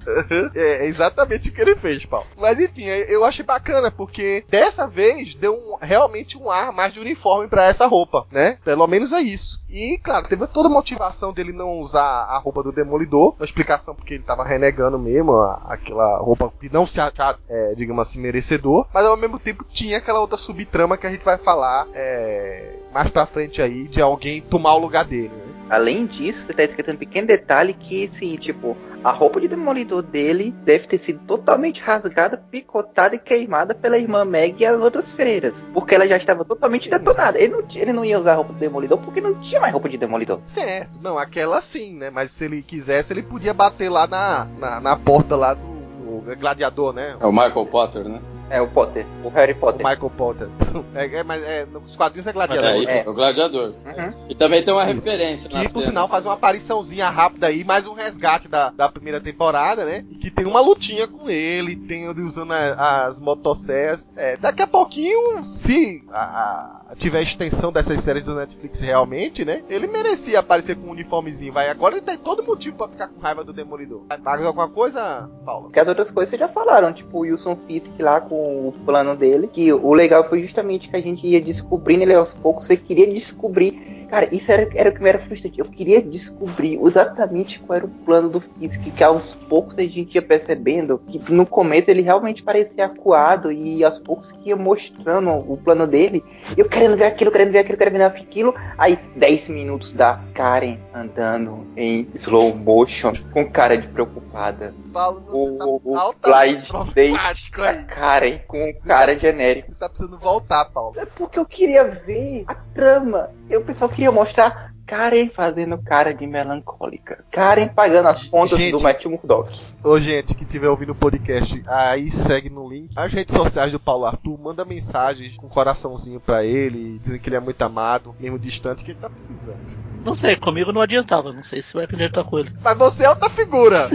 É, é exatamente o que ele fez, Paulo. Mas enfim, é, eu achei bacana, porque dessa vez deu um- realmente um ar mais de uniforme pra essa roupa, né? Pelo menos é isso. E, claro, teve toda a motivação dele não usar a roupa do Demolidor, uma explicação porque ele tava renegando mesmo a- aquela roupa de não se achar, é, digamos assim, merecedor, mas ao mesmo tempo tinha aquela outra subtrama que a gente vai falar é, mais pra frente aí, de alguém tomar o lugar dele, né? Além disso, você tá esquecendo um pequeno detalhe que, assim, tipo, a roupa de demolidor dele deve ter sido totalmente rasgada, picotada e queimada pela irmã Meg e as outras freiras. Porque ela já estava totalmente Sim, detonada. Ele não, ele não ia usar a roupa do demolidor porque não tinha mais roupa de demolidor. Certo, não, aquela sim, né? Mas se ele quisesse, ele podia bater lá na, na, na porta lá do, do gladiador, né? É o Michael Potter, né? É, o Potter, o Harry O Potter. Michael Potter. É, é, mas é, nos quadrinhos é É, gladiador. isso, né? é o gladiador. Uhum. E também tem uma Isso. referência Que por sinal faz uma apariçãozinha rápida aí, mais um resgate da, da primeira temporada, né? E que tem uma lutinha com ele, tem ele usando a- as motosserras. É, daqui a pouquinho, se a- a- tiver extensão dessas séries do Netflix realmente, né? Ele merecia aparecer com um uniformezinho, vai. Agora ele tem todo motivo pra ficar com raiva do Demolidor. Vai mais alguma coisa, Paulo? Porque as outras coisas vocês já falaram, tipo o Wilson Fisk lá com o plano dele. Que o legal foi justamente que a gente ia descobrindo ele aos poucos. Você queria descobrir. Cara, isso era, era o que me era frustrante. Eu queria descobrir exatamente qual era o plano do Fisk. Que aos poucos a gente ia percebendo que no começo ele realmente parecia acuado. E aos poucos que ia mostrando o plano dele. Eu querendo ver aquilo, querendo ver aquilo, querendo ver aquilo. Aí 10 minutos da Karen andando em slow motion com cara de preocupada Paulo, o, tá o Date aí. Da Karen com cara genérico. Você tá precisando voltar, Paulo. É porque eu queria ver a trama. Eu, o pessoal queria mostrar Karen fazendo cara de melancólica. Karen pagando as contas Gente. do Matt Murdock. Ô, gente que estiver ouvindo o podcast, aí segue no link. As redes sociais do Paulo Arthur, manda mensagem com um coraçãozinho pra ele, dizendo que ele é muito amado, mesmo distante, que ele tá precisando. Não sei, comigo não adiantava. Não sei se vai acreditar com ele. Mas você é outra figura!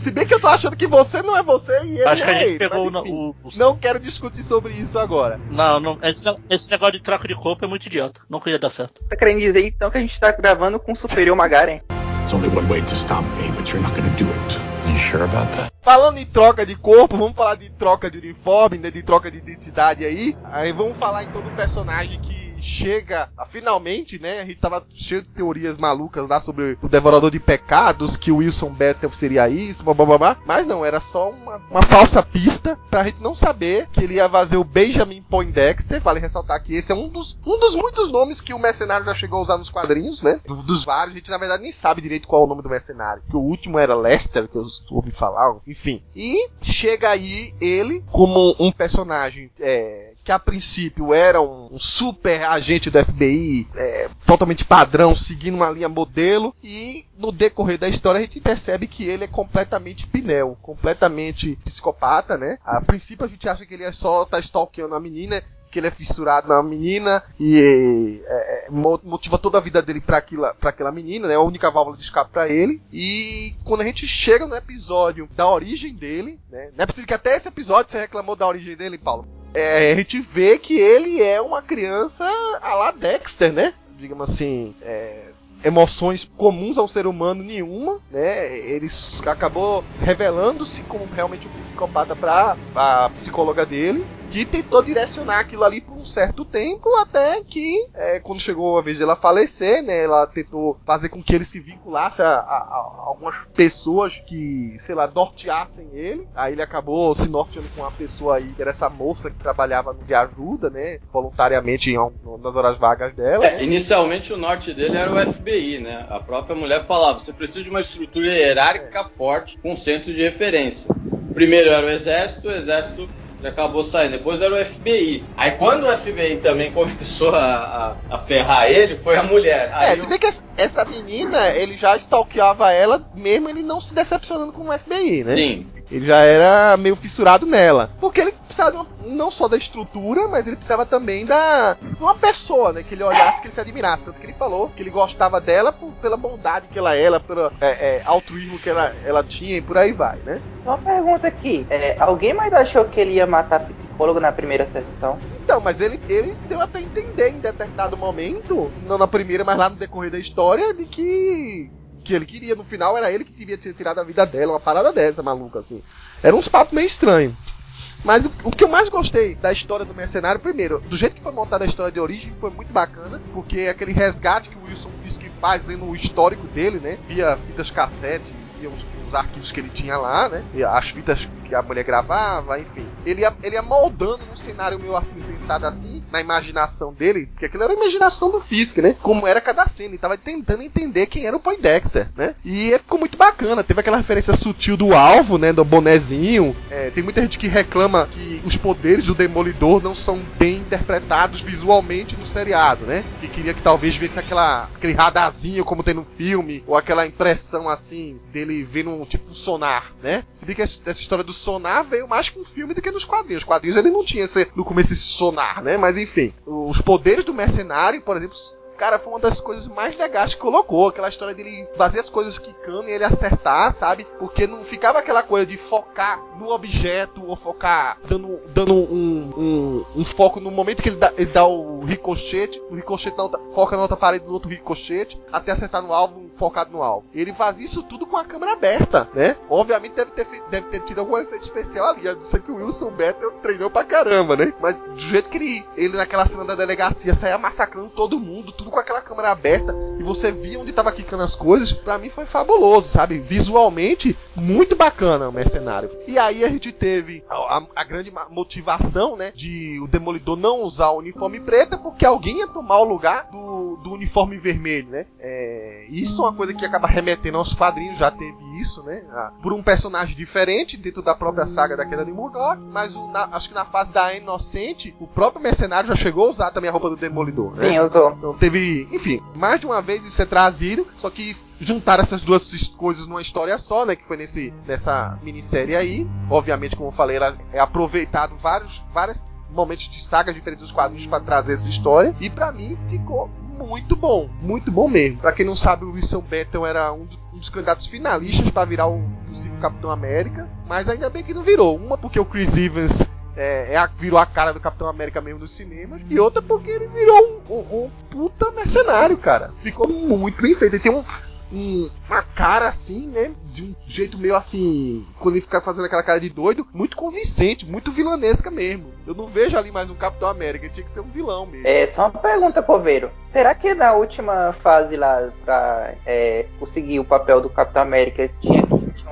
Se bem que eu tô achando que você não é você e ele Acho que a é gente ele. pegou mas o, enfim, o, o- Não quero discutir sobre isso agora. Não, não. Esse, esse negócio de troca de corpo é muito idiota. Nunca ia dar certo. Tá querendo dizer então que a gente tá gravando com o Superior Magaren? There's only one way to stop me, but you're not gonna do it. You sure about that? Falando em troca de corpo, vamos falar de troca de uniforme, né, de troca de identidade aí. Aí vamos falar então do personagem que chega, a, finalmente, né? A gente tava cheio de teorias malucas lá sobre o Devorador de Pecados, que o Wilson Battle seria isso, blá, blá, blá, blá. mas não, era só uma, uma falsa pista pra gente não saber que ele ia fazer o Benjamin Poindexter. Vale ressaltar que esse é um dos, um dos muitos nomes que o mercenário já chegou a usar nos quadrinhos, né? Do- dos vários, a gente na verdade nem sabe direito qual é o nome do mercenário. Que o último era Lester, que eu ouvi falar, enfim. E chega aí ele como um personagem é, que a princípio era um, um super agente do FBI, é, totalmente padrão, seguindo uma linha modelo, e no decorrer da história a gente percebe que ele é completamente pinel, completamente psicopata, né? A princípio a gente acha que ele é só tá stalkeando a menina, que ele é fissurado na menina e é, é, mo- motiva toda a vida dele pra aquela, pra aquela menina, né? A única válvula de escape pra ele. E quando a gente chega no episódio da origem dele, né? Não é possível que até esse episódio você reclamou da origem dele, Paulo. É, a gente vê que ele é uma criança a la Dexter, né? Digamos assim, é, emoções comuns ao ser humano nenhuma, né? Ele acabou revelando-se como realmente um psicopata para a psicóloga dele, que tentou direcionar aquilo ali por um certo tempo, até que é, quando chegou a vez dela falecer, né? Ela tentou fazer com que ele se vinculasse a, a- a algumas pessoas que, sei lá, norteassem ele. Aí ele acabou se norteando com uma pessoa aí, que era essa moça que trabalhava de ajuda, né? Voluntariamente em, nas horas vagas dela. É, né? inicialmente o norte dele era o FBI, né? A própria mulher falava: você precisa de uma estrutura hierárquica forte com um centro de referência. Primeiro era o exército, o exército ele acabou saindo. Depois era o FBI. Aí quando o FBI também começou a, a, a ferrar ele, foi a mulher. É, Aí se o- bem que essa- essa menina, ele já stalkeava ela, mesmo ele não se decepcionando com o FBI, né? Sim. Ele já era meio fissurado nela. Porque ele precisava uma- não só da estrutura, mas ele precisava também da de uma pessoa, né? Que ele olhasse, que ele se admirasse. Tanto que ele falou que ele gostava dela por- pela bondade que ela era, pelo é, é, altruísmo que ela, ela tinha e por aí vai, né? Uma pergunta aqui. É, alguém mais achou que ele ia matar psicólogo na primeira sessão? Então, mas ele, ele deu até a entender em determinado momento, não na primeira, mas lá no decorrer da história, de que que ele queria, no final era ele que queria ter tirado a vida dela, uma parada dessa, maluca, assim. Era uns papos meio estranhos. Mas o, o que eu mais gostei da história do mercenário, primeiro, do jeito que foi montada a história de origem, foi muito bacana, porque aquele resgate que o Wilson Fisk faz lendo o histórico dele, né, via fitas cassete, via os, os arquivos que ele tinha lá, né, e as fitas que a mulher gravava, enfim. Ele ia, ele ia moldando num cenário meio acinzentado assim, na imaginação dele, porque aquilo era a imaginação do Fisk, né, como era cada cena, ele tava tentando entender quem era o Poindexter, né, e ficou muito bacana, teve aquela referência sutil do alvo, né, do bonezinho, é, tem muita gente que reclama que os poderes do Demolidor não são bem interpretados visualmente no seriado, né? Que queria que talvez visse aquela, aquele radarzinho como tem no filme, ou aquela impressão assim dele vendo um tipo um sonar, né? Se bem que essa essa história do sonar veio mais com o filme do que nos quadrinhos. Os quadrinhos ele não tinha esse, no começo esse sonar, né? Mas enfim, os poderes do mercenário, por exemplo, Cara, foi uma das coisas mais legais que colocou. Aquela história dele fazer as coisas quicando e ele acertar, sabe? Porque não ficava aquela coisa de focar no objeto ou focar dando, dando um, um, um foco no momento que ele dá, ele dá o ricochete, o ricochete na outra, foca na outra parede do outro ricochete, até acertar no alvo, focado no alvo. Ele faz isso tudo com a câmera aberta, né? Obviamente deve ter, feito- deve ter tido algum efeito especial ali. Eu sei que o Wilson Battle treinou pra caramba, né? Mas do jeito que ele, ele naquela cena da delegacia saia massacrando todo mundo, tudo com aquela câmera aberta, e você via onde tava quicando as coisas, pra mim foi fabuloso, sabe? Visualmente, muito bacana o mercenário. E aí a gente teve a, a- a grande motivação, né? De o Demolidor não usar o uniforme preto, porque alguém ia tomar o lugar do, do uniforme vermelho, né? É, isso é uma coisa que acaba remetendo aos quadrinhos, já teve isso, né? Ah, por um personagem diferente dentro da própria saga da queda de Murdoch, mas o- na- acho que na fase da Inocente, o próprio mercenário já chegou a usar também a roupa do Demolidor, né? Sim, eu tô. Então teve, enfim, mais de uma vez isso é trazido, só que juntaram essas duas coisas numa história só, né? Que foi nesse, nessa minissérie aí. Obviamente, como eu falei, ela é aproveitado vários, vários momentos de sagas diferentes dos quadrinhos para trazer essa história. E pra mim ficou muito bom, muito bom mesmo. Pra quem não sabe, o Wilson Benton era um dos, um dos candidatos finalistas para virar o possível Capitão América, mas ainda bem que não virou. Uma porque o Chris Evans é, é a- virou a cara do Capitão América mesmo nos cinemas. E outra porque ele virou um, um- um puta mercenário, cara. Ficou muito bem feito. Ele tem um, um- uma cara assim, né? De um jeito meio assim. Quando ele fica fazendo aquela cara de doido, muito convincente, muito vilanesca mesmo. Eu não vejo ali mais um Capitão América, tinha que ser um vilão mesmo. É só uma pergunta, Coveiro. Será que na última fase lá, pra é, conseguir o papel do Capitão América, tinha,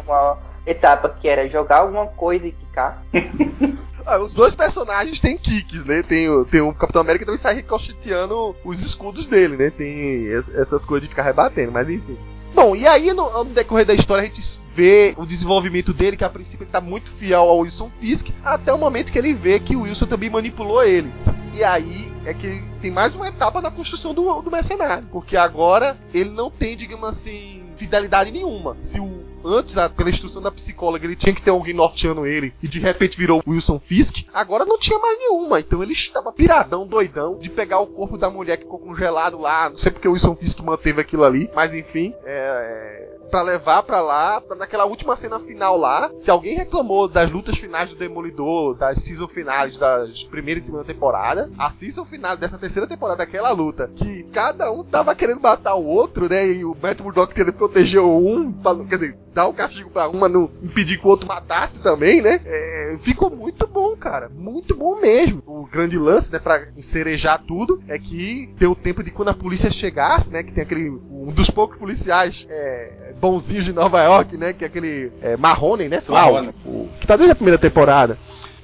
uma etapa que era jogar alguma coisa e quicar? Ah, os dois personagens têm kicks, né? Tem, o- tem o Capitão América também sai ricocheteando os escudos dele, né? Tem es- essas coisas de ficar rebatendo, mas enfim. Bom, e aí no, no decorrer da história a gente vê o desenvolvimento dele, que a princípio ele tá muito fiel ao Wilson Fisk, até o momento que ele vê que o Wilson também manipulou ele. E aí é que tem mais uma etapa na construção do, do mercenário. Porque agora ele não tem, digamos assim, fidelidade nenhuma. Se o antes, pela instrução da psicóloga, ele tinha que ter alguém norteando ele e de repente virou Wilson Fisk, agora não tinha mais nenhuma. Então ele estava piradão, doidão, de pegar o corpo da mulher que ficou congelado lá. Não sei porque o Wilson Fisk manteve aquilo ali, mas enfim, é. Pra levar pra lá, naquela última cena final lá. Se alguém reclamou das lutas finais do Demolidor, das season finais das primeira e segunda temporada, a season final dessa terceira temporada, aquela luta, que cada um tava querendo matar o outro, né? E o Matt Murdock querendo proteger um, pra, quer dizer, dar o castigo pra uma, não impedir que o outro matasse também, né? É, ficou muito bom, cara. Muito bom mesmo. O grande lance, né, pra encerejar tudo, é que deu tempo de quando a polícia chegasse, né? Que tem aquele. Um dos poucos policiais é, bonzinhos de Nova York, né? Que é aquele é, Marrone, né? Sei lá, o- o- que tá desde a primeira temporada.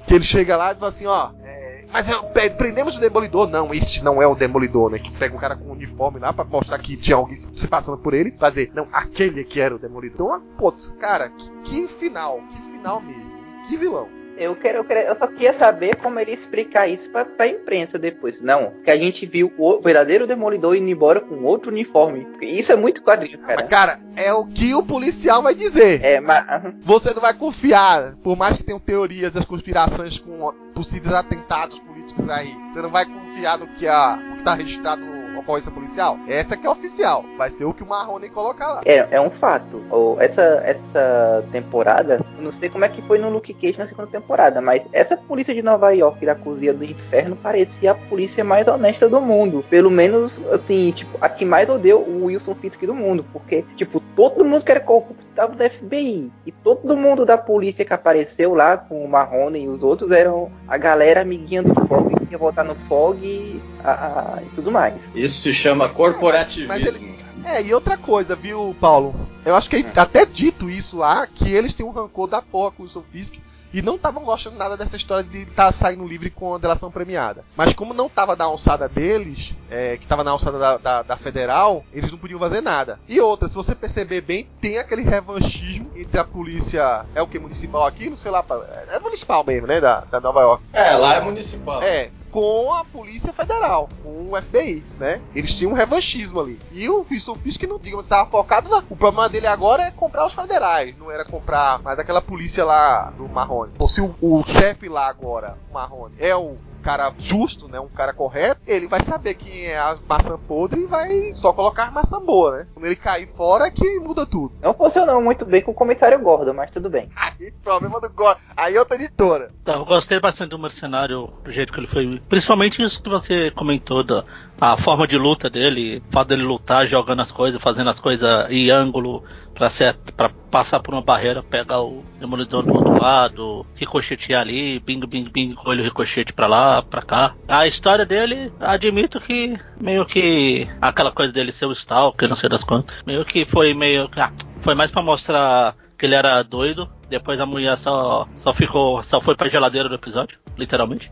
Que ele chega lá e fala assim, ó. é, mas é, é, prendemos o Demolidor. Não, este não é o Demolidor, né? Que pega um cara com um uniforme lá pra mostrar que tinha alguém se passando por ele. Fazer, não, aquele que era o Demolidor. Então, putz, cara, que, que final, que final mesmo. Que vilão. Eu quero, eu quero- eu só queria saber como ele explicar isso pra, pra imprensa depois. Não, que a gente viu o verdadeiro Demolidor indo embora com outro uniforme. Porque Isso é muito quadrinho, cara. Mas, cara, é o que o policial vai dizer. É, mas. Você não vai confiar, por mais que tenham teorias das conspirações com possíveis atentados políticos aí, você não vai confiar no que, a, o que tá registrado no ocorrência policial. Essa que é oficial. Vai ser o que o Marrone colocar lá. É, é um fato. Ou essa, essa temporada, não sei como é que foi no Luke Cage na segunda temporada, mas essa polícia de Nova York da cozinha do inferno parecia a polícia mais honesta do mundo. Pelo menos, assim, tipo, a que mais odeia o Wilson Fisk do mundo. Porque, tipo, todo mundo que era corrupto tava do FBI. E todo mundo da polícia que apareceu lá com o Marrone e os outros eram a galera amiguinha do Fog, que ia votar no Fog e, a- a- e tudo mais. Isso se chama corporativismo. Mas- mas ele- É, e outra coisa, viu, Paulo? Eu acho que é até dito isso lá, que eles têm um rancor da porra com o Wilson Fisk e não estavam gostando nada dessa história de estar saindo livre com a delação premiada. Mas como não tava na alçada deles, é, que tava na alçada da, da- da federal, eles não podiam fazer nada. E outra, se você perceber bem, tem aquele revanchismo entre a polícia. É o que? Municipal aqui? Não sei lá. pa- É municipal mesmo, né? Da, da Nova York. É, lá é municipal. É, com a Polícia Federal, com o FBI, né? Eles tinham um revanchismo ali. E o Wilson Fisk não, digamos, estava focado na... O problema dele agora é comprar os federais, não era comprar mais aquela polícia lá do Marrone. Ou se o, o chefe lá agora, o Marrone, é o cara justo, né? Um cara correto, ele vai saber quem é a maçã podre e vai só colocar maçã boa, né? Quando ele cair fora é que muda tudo. Não funcionou muito bem com o comissário Gordon, mas tudo bem. Aí, problema do Gore. Aí é outra editora. Então, eu gostei bastante do mercenário, do jeito que ele foi. Principalmente isso que você comentou, da a forma de luta dele, o fato dele lutar, jogando as coisas, fazendo as coisas em ângulo pra, pra passar por uma barreira, pegar o demolidor do outro lado, ricochetear ali, bing, bing, bing, olho ricochete pra lá, pra cá. A história dele, admito que meio que aquela coisa dele ser o Stalker, não sei das quantas, meio que foi meio. Ah, foi mais pra mostrar que ele era doido. Depois a mulher só, só ficou. Só foi pra geladeira do episódio, literalmente.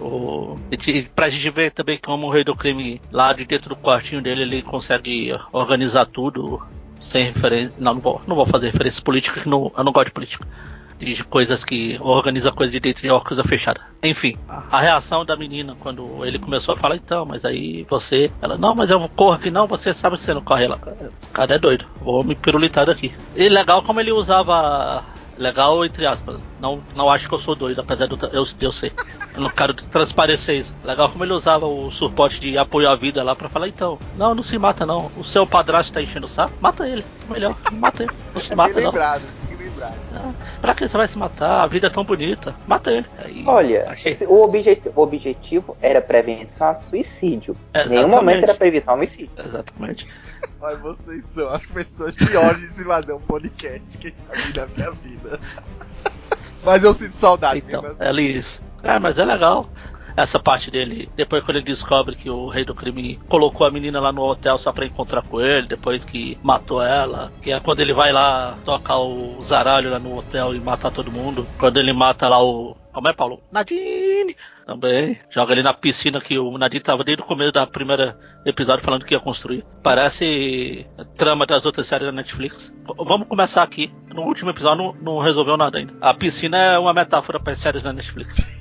O, e pra gente ver também como o rei do crime, lá de dentro do quartinho dele, ele consegue organizar tudo sem referência. Não, não vou, não vou fazer referência política, que não, eu não gosto de política. De coisas que organiza coisa de dentro de uma coisa fechada. Enfim, a reação da menina quando ele começou a falar, então, mas aí você. Ela, não, mas eu corro aqui, não, você sabe que você não corre. Ela, esse cara é doido, vou me pirulitar daqui. E legal como ele usava. Legal, entre aspas. Não, não acho que eu sou doido, apesar de eu, eu, ser. Eu não quero transparecer isso. Legal como ele usava o suporte de apoio à vida lá pra falar, então, não, não se mata não. O seu padrasto tá enchendo o saco, mata ele. Melhor, mata ele. Não se É mata não. lembrado, bem lembrado. Pra que você vai se matar? A vida é tão bonita. Mata ele. Aí, Olha, achei- esse- o, objetivo, o objetivo era prevenção a suicídio. Em nenhum Exatamente. momento era prevenção a homicídio. Exatamente. Olha, vocês são as pessoas piores de se fazer um podcast que eu na minha vida. Mas eu sinto saudade. Então, mesmo assim. É, mas é legal. Essa parte dele, depois quando ele descobre que o rei do crime colocou a menina lá no hotel só pra encontrar com ele, depois que matou ela, que é quando ele vai lá tocar o zaralho lá no hotel e matar todo mundo. Quando ele mata lá o. Como é, Paulo? Nadine! Também. Joga ele na piscina que o Nadine tava desde o começo da primeira episódio falando que ia construir. Parece trama das outras séries da Netflix. Vamos começar aqui. No último episódio não, não resolveu nada ainda. A piscina é uma metáfora para as séries da Netflix.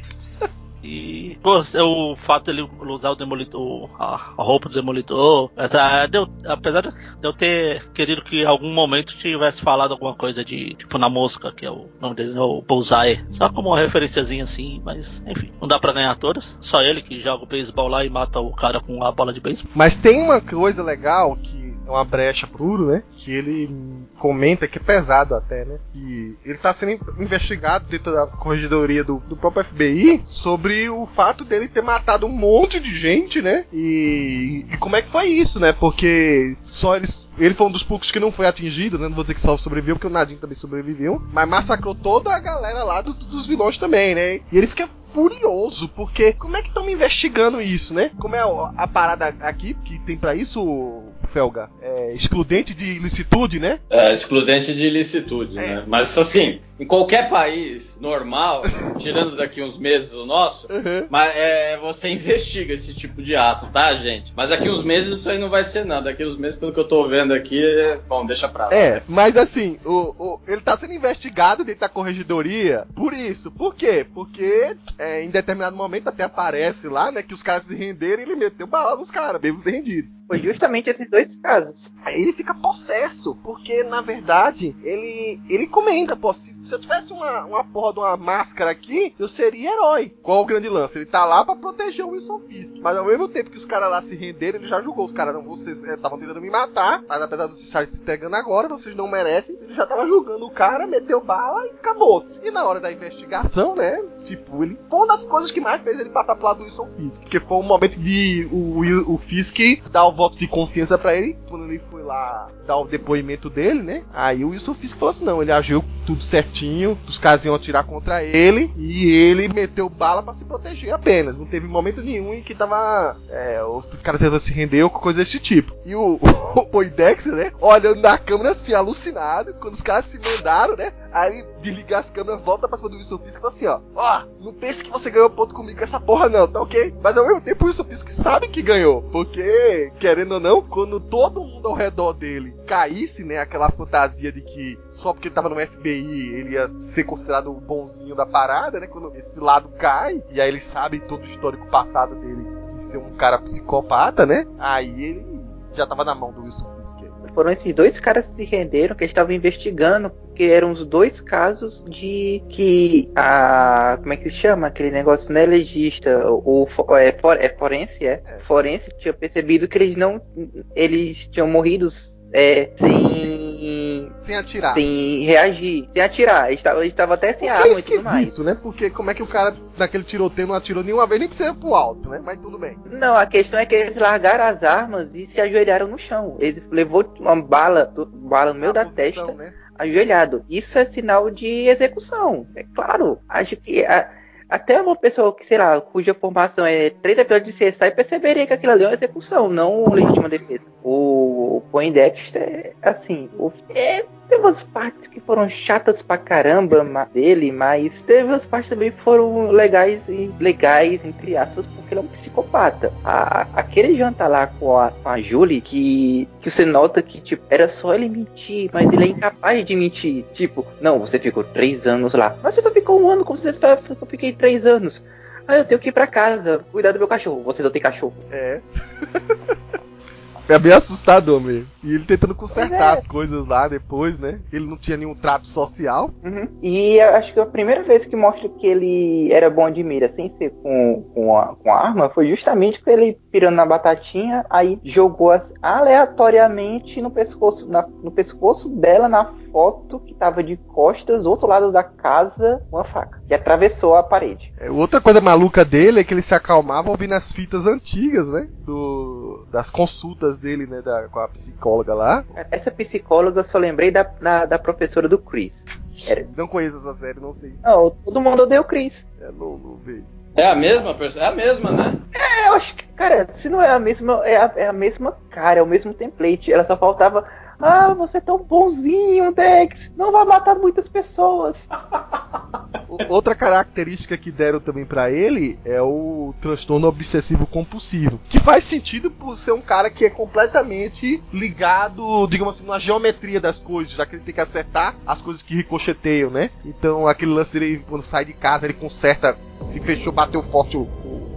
E pô, o fato dele usar o demolidor, a, roupa do demolidor, essa, deu, apesar de eu ter querido que em algum momento tivesse falado alguma coisa de tipo na mosca, que é o nome dele, é o Bullseye, só como uma referenciazinha assim, mas enfim, não dá pra ganhar todas, só ele que joga o beisebol lá e mata o cara com a bola de beisebol. Mas tem uma coisa legal que uma brecha puro, né? Que ele comenta que é pesado até, né? Que ele tá sendo investigado dentro da corregedoria do, do próprio FBI sobre o fato dele ter matado um monte de gente, né? E, e como é que foi isso, né? Porque só eles. Ele foi um dos poucos que não foi atingido, né? Não vou dizer que só sobreviveu, porque o Nadine também sobreviveu. Mas massacrou toda a galera lá do- dos vilões também, né? E ele fica furioso, porque como é que estão me investigando isso, né? Como é a, parada aqui que tem pra isso, Felga? É excludente de ilicitude, né? É, excludente de ilicitude, É. né? Mas assim, em qualquer país normal, tirando daqui uns meses o nosso, Uhum. mas é, você investiga esse tipo de ato, tá, gente? Mas daqui uns meses isso aí não vai ser nada. Daqui uns meses, pelo que eu tô vendo aqui, é... bom, deixa pra lá. É, mas assim, o, o- ele tá sendo investigado dentro da corregedoria por isso. Por quê? Porque é, em determinado momento até aparece lá, né, que os caras se renderam e ele meteu bala nos caras, mesmo rendido. Foi justamente esses dois casos. Aí ele fica possesso, porque na verdade ele ele comenta, pô, se, eu tivesse uma, uma porra de uma máscara aqui, eu seria herói. Qual o grande lance? Ele tá lá pra proteger o Wilson Fisk. Mas ao mesmo tempo que os caras lá se renderam, ele já julgou. Os caras, não, vocês estavam tentando me matar, mas apesar de vocês estarem se pegando agora, vocês não merecem. Ele já tava julgando o cara, meteu bala e acabou-se. E na hora da investigação, né? Tipo, ele foi uma das coisas que mais fez ele passar pro lado do Wilson Fisk. Porque foi um momento de o, o Fisk dar o voto de confiança pra ele, quando ele foi lá dar o depoimento dele, né? Aí o Wilson Fisk falou assim: não, ele agiu tudo certinho, os caras iam atirar contra ele, e ele meteu bala pra se proteger apenas. Não teve momento nenhum em que tava. É, os caras tentando se render ou coisa desse tipo. E o, o Idex, né? Olhando na câmera assim, alucinado, quando os caras se mandaram, né? Aí desliga as câmeras, volta pra cima do Wilson Fisk e fala assim: ó, ó, não pense que você ganhou ponto comigo com essa porra, não, tá ok? Mas ao mesmo tempo o Wilson Fisk sabe que ganhou, porque, querendo ou não, quando todo mundo ao redor dele caísse, né, aquela fantasia de que só porque ele tava no FBI ele ia ser considerado o bonzinho da parada, né? Quando esse lado cai, e aí ele sabe todo o histórico passado dele de ser um cara psicopata, né? Aí ele já tava na mão do Wilson Fisk. Foram esses dois caras que se renderam, que estavam investigando, porque eram os dois casos de que a. Como é que se chama? Aquele negócio não é legista, o fo- é, for- é forense, é? Forense tinha percebido que eles não. Eles tinham morrido é, sem. Sem atirar. sem reagir, sem atirar. Eles estavam até sem É arma e tudo mais. esquisito, né? Porque como é que o cara naquele tiroteio não atirou nenhuma vez, nem precisa ir pro alto, né? Mas tudo bem. Não, a questão é que eles largaram as armas e se ajoelharam no chão. Eles levou uma bala, bala no meio da posição, testa. né? Ajoelhado. Isso é sinal de execução. É claro. Acho que a- até uma pessoa que, sei lá, cuja formação é três episódios de CSI perceberia que aquilo ali é uma execução, não legítima defesa. O Poindexter, assim, o, é, teve umas partes que foram chatas pra caramba dele, mas teve umas partes também que foram legais e legais, entre aspas, porque ele é um psicopata. A- aquele jantar lá com a, com a Julie, que, que você nota que, tipo, era só ele mentir, mas ele é incapaz de mentir. Tipo, não, você ficou três anos lá. Mas você só ficou um ano, como você só eu fiquei três anos. Ah, eu tenho que ir pra casa, cuidar do meu cachorro. Você não tem cachorro. É. É bem assustador mesmo. E ele tentando consertar é. as coisas lá depois, né? Ele não tinha nenhum trato social. Uhum. E eu acho que a primeira vez que mostra que ele era bom de mira sem ser com, com, a, com a arma foi justamente com ele pirando na batatinha, aí jogou assim, aleatoriamente no pescoço, na- no pescoço dela na foto que tava de costas do outro lado da casa uma faca que atravessou a parede. É, outra coisa maluca dele é que ele se acalmava ouvindo as fitas antigas, né? Do. Das consultas dele, né, da, com a psicóloga lá. Essa psicóloga eu só lembrei da, da, da professora do Chris. Era- Não conheço essa série, não sei. Não, todo mundo odeia o Chris. É, não vejo. É a mesma pessoa? É a mesma, né? É, eu acho que, cara, se não é a mesma, é a, é a mesma cara, é o mesmo template. Ela só faltava. Ah, você é tão bonzinho, Dex. Não vai matar muitas pessoas. Outra característica que deram também pra ele é o transtorno obsessivo compulsivo, que faz sentido por ser um cara que é completamente ligado, digamos assim, na geometria das coisas, já que ele tem que acertar as coisas que ricocheteiam, né? Então aquele lance dele quando sai de casa ele conserta, se fechou, bateu forte o-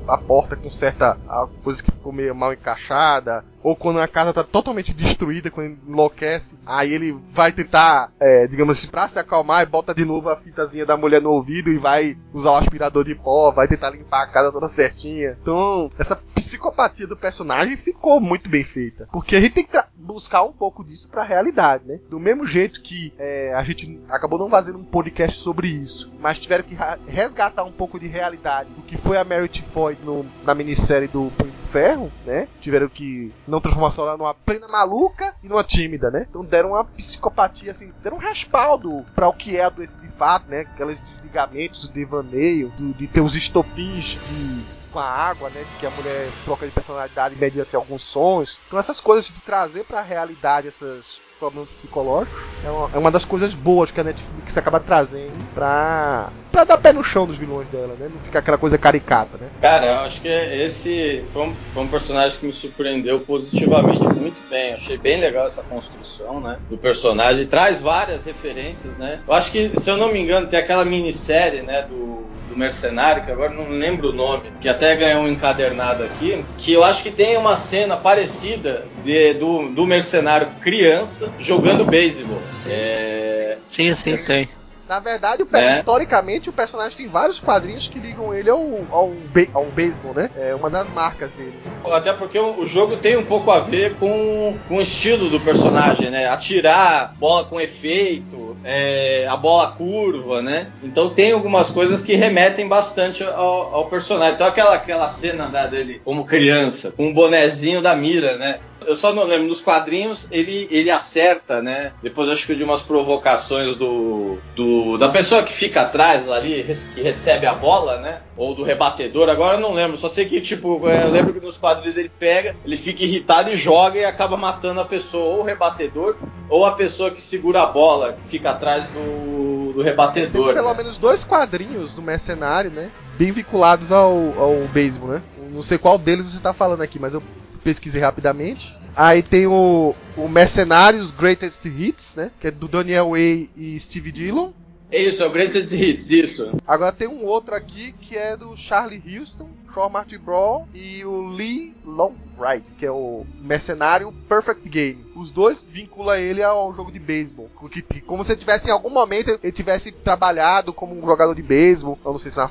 a porta, conserta a coisa que ficou meio mal encaixada, ou quando a casa tá totalmente destruída, quando enlouquece, aí ele vai tentar, é, digamos assim, pra se acalmar, e bota de novo a fitazinha da mulher no ouvido e vai usar o aspirador de pó, vai tentar limpar a casa toda certinha. Então, essa psicopatia do personagem ficou muito bem feita. Porque a gente tem que buscar um pouco disso pra realidade, né? Do mesmo jeito que é, a gente acabou não fazendo um podcast sobre isso, mas tiveram que resgatar um pouco de realidade do que foi a Merit Foy no- na minissérie do Punho Ferro, né? Tiveram que não transformar só ela numa plena maluca e numa tímida, né? Então deram uma psicopatia, assim, deram um respaldo pra o que é a doença de fato, né? Aqueles desligamentos, o devaneio, do- de ter os estopins de com a água, né? De que a mulher troca de personalidade mediante alguns sons. Então essas coisas de trazer pra realidade esses problemas psicológicos é uma, é uma das coisas boas que a Netflix acaba trazendo pra, pra dar pé no chão dos vilões dela, né? Não ficar aquela coisa caricata, né? Cara, eu acho que esse foi um, foi um personagem que me surpreendeu positivamente muito bem. Achei bem legal essa construção, né? Do personagem. Traz várias referências, né? Eu acho que, se eu não me engano, tem aquela minissérie, né? Do, do Mercenário, que agora não lembro o nome, que até ganhou um encadernado aqui, que eu acho que tem uma cena parecida de- do, do Mercenário criança jogando beisebol. É, Sim, sim, sim. Na verdade, o É. historicamente, o personagem tem vários quadrinhos que ligam ele ao, ao, be- ao beisebol, né? É uma das marcas dele. Até porque o jogo tem um pouco a ver com, com o estilo do personagem, né? Atirar, bola com efeito, é, a bola curva, né? Então tem algumas coisas que remetem bastante ao, ao personagem. Então aquela, aquela cena da- dele como criança, com o bonezinho da mira, né? Eu só não lembro, nos quadrinhos ele, ele acerta, né? Depois acho que de umas provocações do, do da pessoa que fica atrás ali, que recebe a bola, né? Ou do rebatedor, agora eu não lembro. Só sei que, tipo, é, eu lembro que nos quadrinhos ele pega, ele fica irritado e joga e acaba matando a pessoa, ou o rebatedor, ou a pessoa que segura a bola, que fica atrás do, do Tem rebatedor. pelo né? menos dois quadrinhos do mercenário, né? Bem vinculados ao, ao beisebol, né? Não sei qual deles você tá falando aqui, mas eu pesquisei rapidamente. Aí tem o, o Mercenários Greatest Hits, né? Que é do Daniel Way e Steve Dillon. Isso, é o Greatest Hits, isso. Agora tem um outro aqui que é do Charlie Houston, Shaw Martin Brawl e o Lee Longright, que é o mercenário Perfect Game. Os dois vinculam ele ao jogo de beisebol. Que- Como se tivesse em algum momento ele tivesse trabalhado como um jogador de beisebol. Eu não sei se na.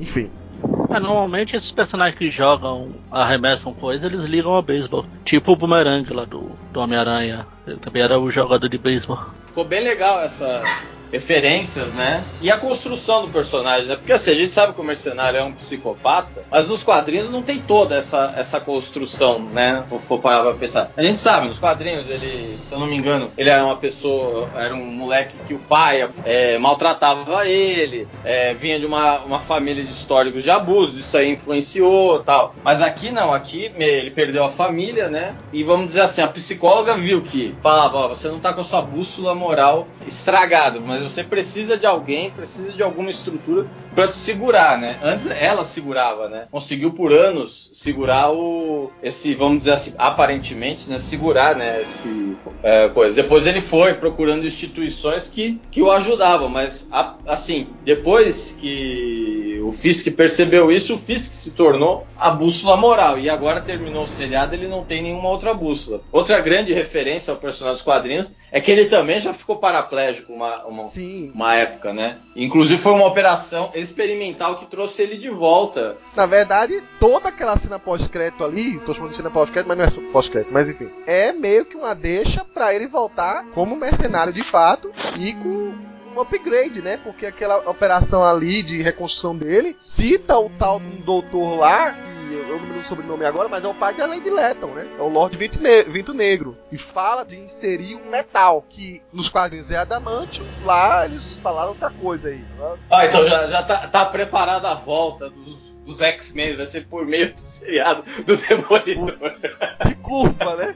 Enfim. É, normalmente esses personagens que jogam, arremessam coisas, eles ligam ao beisebol. Tipo o Boomerang lá do, do Homem-Aranha. Ele também era o jogador de beisebol. Ficou bem legal essas referências, né? E a construção do personagem, né? Porque assim, a gente sabe que o mercenário é um psicopata, mas nos quadrinhos não tem toda essa, essa construção, né? Se for parar pra pensar. A gente sabe, nos quadrinhos, ele, se eu não me engano, ele era uma pessoa, era um moleque que o pai é, maltratava ele, é, vinha de uma, uma família de históricos de abuso, isso aí influenciou tal. Mas aqui não, aqui ele perdeu a família, né? E vamos dizer assim, a psicóloga viu que falava, ó, você não tá com a sua bússola moral estragada, mas você precisa de alguém, precisa de alguma estrutura pra te segurar, né? Antes ela segurava, né? Conseguiu por anos segurar o esse, vamos dizer assim, aparentemente, né, segurar, né, esse é, coisa. Depois ele foi procurando instituições que, que o ajudavam, mas a- assim, depois que o Fisk percebeu isso, o Fisk se tornou a bússola moral e agora terminou o seriado, ele não tem nenhuma outra bússola. Outra grande referência ao personagem dos quadrinhos é que ele também já ficou paraplégico uma, uma, Sim. uma época, né? Inclusive foi uma operação experimental que trouxe ele de volta. Na verdade, toda aquela cena pós-crédito ali, tô chamando de cena pós-crédito, mas não é pós-crédito, mas enfim, é meio que uma deixa pra ele voltar como mercenário de fato e com um upgrade, né? Porque aquela operação ali de reconstrução dele cita o tal de um doutor lá, eu não me lembro o sobrenome agora, mas é o pai da Lady Letton, né? É o Lord Vento, ne Vento Negro. E fala de inserir um metal, que nos quadrinhos é adamantio, lá eles falaram outra coisa aí. Né? Ah, então já, já tá, tá preparada a volta dos, dos X-Men, vai ser por meio do seriado do Demolidor. Que curva, né?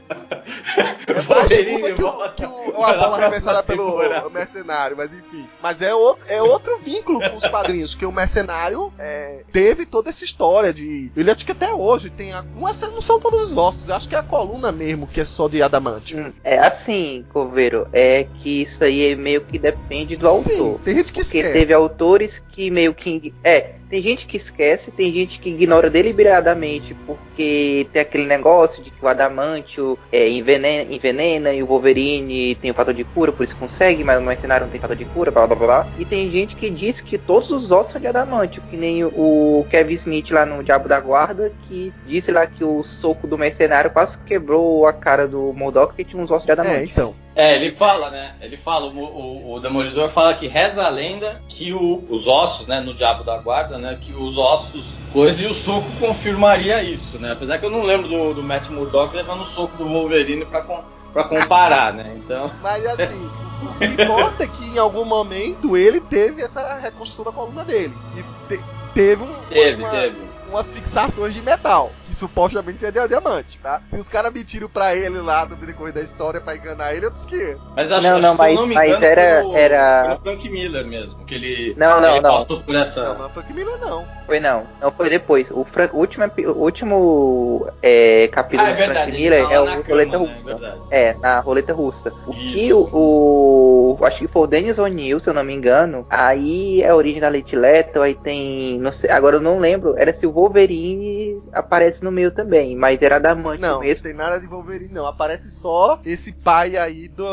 É mais curva que o, que o, a bola arremessada pelo mercenário, mas enfim. Mas é outro, é outro vínculo com os quadrinhos, que o mercenário é, teve toda essa história de. Ele acho que até hoje tem. A, não, é, não são todos os ossos, acho que é a coluna mesmo, que é só de adamante. Hum, é assim, Coveiro, é que isso aí meio que depende do Sim, autor. tem gente que Porque esquece. teve autores que meio que. É, tem gente que esquece, tem gente que ignora deliberadamente, porque tem aquele negócio de que o adamantio é, envenena, envenena e o Wolverine tem o fator de cura, por isso consegue, mas o mercenário não tem fator de cura, blá blá blá. E tem gente que diz que todos os ossos são de adamantio, que nem o Kevin Smith lá no Diabo da Guarda, que disse lá que o soco do mercenário quase quebrou a cara do Modok que tinha uns ossos de É, adamantio. então. É, ele fala, né? Ele fala, o, o, o Demolidor fala que reza a lenda que o- os ossos, né, no Diabo da Guarda, né, que os ossos, coisa e o soco confirmaria isso, né? Apesar que eu não lembro do, do Matt Murdock levando o soco do Wolverine pra, com- pra comparar, né? Então, Mas assim, o que importa é que em algum momento ele teve essa reconstrução da coluna dele. E te- teve, um, teve, uma- teve. Umas fixações de metal, que supostamente seria diamante, tá? Se os caras mentiram pra ele lá no decorrer da história pra enganar ele, eu disse que. Mas acho, Não, acho não, que, se eu mas- não me mas engano, era- foi, o, era- foi o Frank Miller mesmo, que ele, Não, não, ele não. passou por essa... Não, não é Frank Miller, não. Foi não, não foi depois. O, Frank, o último, o último é, capítulo Ah, é do Frank Miller é o na Roleta cama, né? É Russa. verdade. É, na roleta russa. O Isso. que o, o- Acho que foi o Dennis O'Neill, se eu não me engano. Aí é a origem da Lady Leto, aí tem. Não sei, agora eu não lembro. Era se o Wolverine aparece no meio também, mas era da mãe Não, não mesmo. tem nada de Wolverine, não. Aparece só esse pai aí do.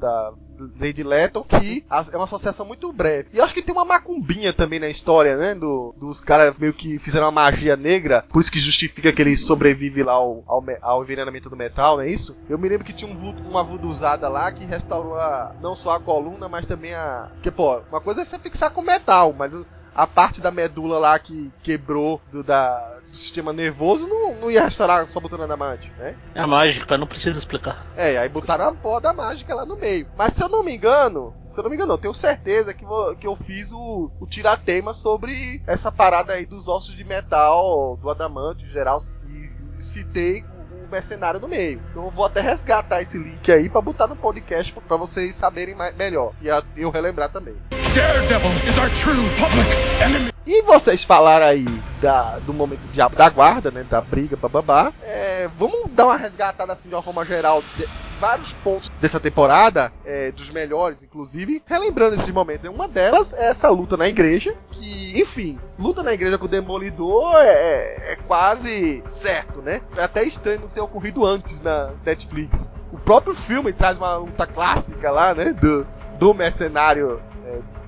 da. Lady Leto, que é uma associação muito breve. E eu acho que tem uma macumbinha também na história, né? Do, dos caras meio que fizeram uma magia negra, por isso que justifica que ele sobrevive lá ao, ao, ao envenenamento do metal, não é isso? Eu me lembro que tinha um voodoo- uma vuduzada lá que restaurou a- não só a coluna, mas também a. Porque, pô, uma coisa é você fixar com metal, mas a parte da medula lá que quebrou do, da, do sistema nervoso não, não ia restaurar só botando adamante, né? É mágica, não precisa explicar. É, aí botaram a porra da mágica lá no meio. Mas se eu não me engano, se eu não me engano, eu tenho certeza que, vou- que eu fiz o, o tiratema sobre essa parada aí dos ossos de metal, do adamante em geral, e citei mercenário no meio. Então eu vou até resgatar esse link aí pra botar no podcast pra vocês saberem mais, melhor. E a- eu relembrar também. Daredevil is our true public enemy. E vocês falaram aí da, do momento diabo da guarda, né? Da briga, bababá. É, vamos dar uma resgatada assim de uma forma geral de, de vários pontos dessa temporada, é, dos melhores, inclusive, relembrando esse momento. né? Uma delas é essa luta na igreja, que, enfim, luta na igreja com o Demolidor é, é quase certo, né? É até estranho não ter ocorrido antes na Netflix. O próprio filme traz uma luta clássica lá, né? Do, do mercenário é,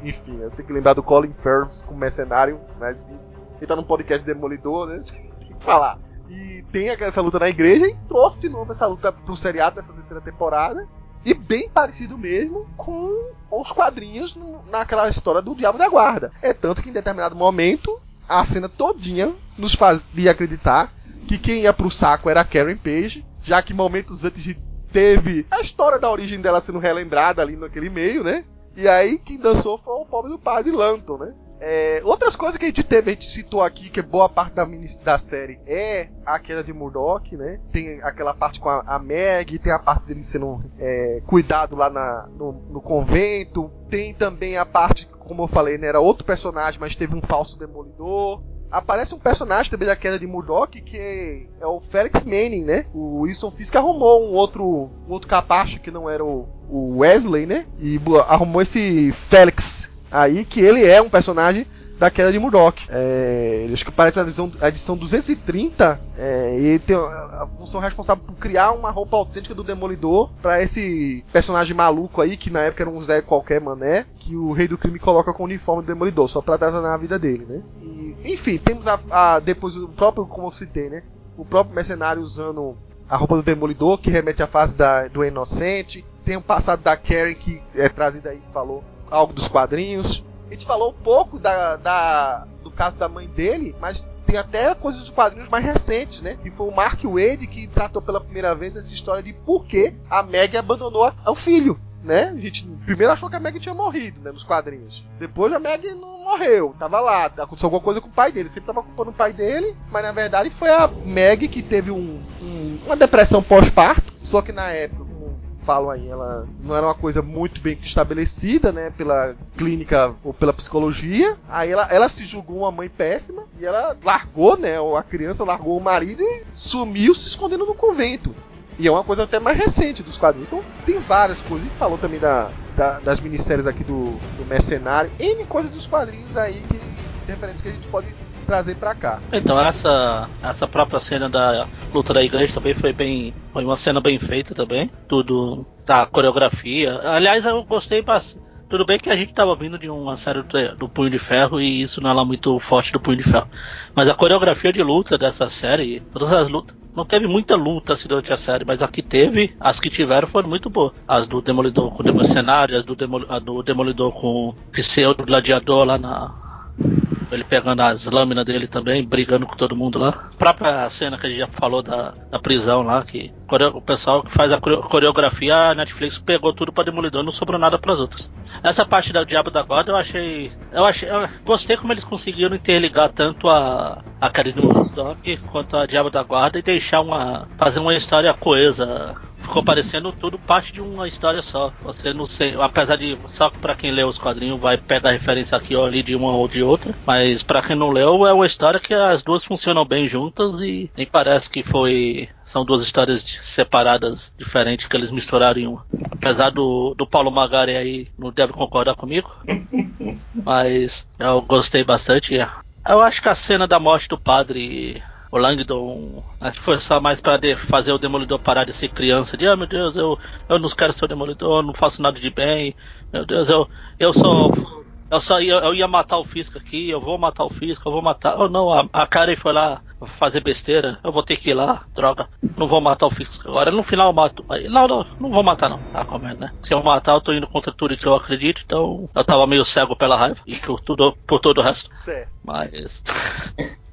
enfim, eu tenho que lembrar do Colin Firth como mercenário, mas ele tá num podcast Demolidor, né? Tem que falar. E tem essa luta na igreja e trouxe de novo essa luta pro seriado dessa terceira temporada. E bem parecido mesmo com os quadrinhos naquela história do Diabo da Guarda. É tanto que em determinado momento a cena todinha nos fazia acreditar que quem ia pro saco era a Karen Page, já que momentos antes teve a história da origem dela sendo relembrada ali naquele meio, né? E aí quem dançou foi o pobre do padre Lanton, né? É, outras coisas que a gente teve, a gente citou aqui, que boa parte da, mini, da série é a queda de Murdoch, né? Tem aquela parte com a, a Meg, tem a parte dele sendo é, cuidado lá na, no, no convento, tem também a parte, como eu falei, né? Era outro personagem, mas teve um falso demolidor. Aparece um personagem também da queda de Murdoch, que é o Felix Manning, né? O Wilson Fisk arrumou um outro, um outro capacho que não era o, o Wesley, né? E arrumou esse Felix aí, que ele é um personagem da queda de Murdoch. É, acho que na edição, a edição 230 é, e tem a a função responsável por criar uma roupa autêntica do Demolidor pra esse personagem maluco aí, que na época era um Zé qualquer mané, que o Rei do Crime coloca com o uniforme do Demolidor, só pra atazanar a vida dele, né? E, enfim, temos a, a- depois o próprio, como eu citei, né? O próprio mercenário usando a roupa do Demolidor, que remete à fase da, do Inocente. Tem o passado da Karen, que é trazida aí, falou algo dos quadrinhos. A gente falou um pouco da, da- do caso da mãe dele, mas tem até coisas dos quadrinhos mais recentes, né? E foi o Mark Wade que tratou pela primeira vez essa história de por que a Meg abandonou o filho né? A gente primeiro achou que a Meg tinha morrido, né? Nos quadrinhos. Depois a Meg não morreu, tava lá, aconteceu alguma coisa com o pai dele. Sempre tava culpando o pai dele, mas na verdade foi a Meg que teve um, um, uma depressão pós-parto. Só que na época, falam aí, ela não era uma coisa muito bem estabelecida, né? Pela clínica ou pela psicologia. Aí ela, ela se julgou uma mãe péssima e ela largou, né? A criança largou o marido e sumiu se escondendo no convento. E é uma coisa até mais recente dos quadrinhos. Então tem várias coisas. A gente falou também da, da das minisséries aqui do, do Mercenário. N coisas dos quadrinhos aí que. referências que a gente pode trazer para cá. Então essa essa própria cena da luta da igreja também foi bem foi uma cena bem feita também tudo da coreografia aliás eu gostei bastante tudo bem que a gente estava vindo de uma série do, Punho de Ferro e isso não é lá muito forte do Punho de Ferro. Mas a coreografia de luta dessa série, todas as lutas, não teve muita luta assim, durante a série, mas a que teve, as que tiveram foram muito boas. As do Demolidor com o Mercenário, as do, Demol a do Demolidor com o Pseudo Gladiador lá na, ele pegando as lâminas dele também, brigando com todo mundo lá. A própria cena que a gente já falou da, da prisão lá, que o pessoal que faz a coreografia, a Netflix pegou tudo pra Demolidor não sobrou nada pras outras. Essa parte da Diabo da Guarda eu achei. Eu achei. Eu gostei como eles conseguiram interligar tanto a, a Karine Woodstock quanto a Diabo da Guarda e deixar uma. fazer uma história coesa ficou parecendo tudo parte de uma história só. Você não sei, apesar de só para quem lê os quadrinhos vai pegar referência aqui ou ali de uma ou de outra, mas para quem não leu é uma história que as duas funcionam bem juntas e nem parece que foi são duas histórias separadas diferentes que eles misturaram em uma. Apesar do, do Paulo Magari aí não deve concordar comigo, mas eu gostei bastante. Eu acho que a cena da morte do padre o Langdon acho que foi só mais para fazer o Demolidor parar de ser criança, de ah meu Deus, eu, eu não quero ser o Demolidor, não faço nada de bem, meu Deus, eu, eu sou. Eu só ia, eu ia matar o Fisco aqui, eu vou matar o Fisco, eu vou matar. Oh não, a, a Karen foi lá fazer besteira, eu vou ter que ir lá, droga, não vou matar o Fisco agora. No final eu mato. Não, não, não vou matar não. Tá comendo, né? Se eu matar, eu tô indo contra tudo que eu acredito, então eu tava meio cego pela raiva e por, tudo, por todo o resto. Certo. Mas.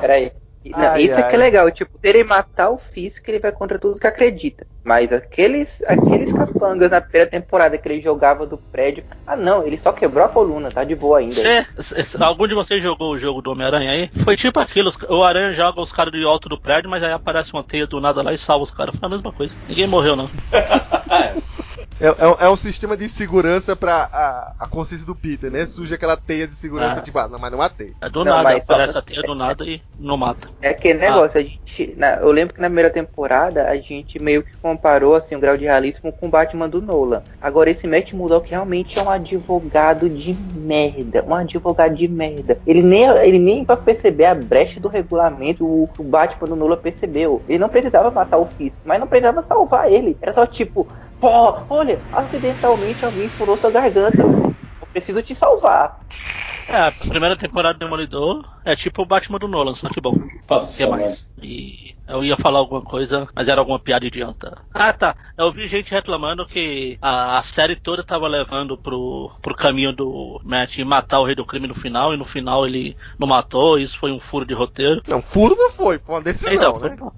Peraí. Não, ai, isso ai. é que é legal, tipo, ter ele matar o Fisk, ele vai contra tudo que acredita. Mas aqueles, aqueles capangas na primeira temporada que ele jogava do prédio, ah não, ele só quebrou a coluna, tá de boa ainda. Cê, algum de vocês jogou o jogo do Homem-Aranha aí? Foi tipo aquilo, o Aranha joga os caras do alto do prédio, mas aí aparece uma teia do nada lá e salva os caras. Foi a mesma coisa. Ninguém morreu, não. É, é, é, um sistema de segurança pra a, a consciência do Peter, né? Surge aquela teia de segurança, ah. tipo, ah, não, mas não matei. É do não, nada, aparece a teia do nada e não mata. É aquele negócio, ah. a gente. Na, eu lembro que na primeira temporada a gente meio que comparou assim, o grau de realismo com o Batman do Nolan. Agora, esse Matt Murdock realmente é um advogado de merda. Um advogado de merda. Ele nem, ele nem vai perceber a brecha do regulamento, o, Batman do Nolan percebeu. Ele não precisava matar o Fisk, mas não precisava salvar ele. Era só tipo, Pô, olha, acidentalmente alguém furou sua garganta. Eu preciso te salvar. É, a primeira temporada do Demolidor é tipo o Batman do Nolan, só que bom. Nossa, que mais? E eu ia falar alguma coisa, mas era alguma piada idiota. Ah, tá. Eu vi gente reclamando que a, a série toda tava levando pro, pro caminho do Matt matar o rei do crime no final, e no final ele não matou, isso foi um furo de roteiro. Não, furo não foi, foi uma decisão, então, né? Foi,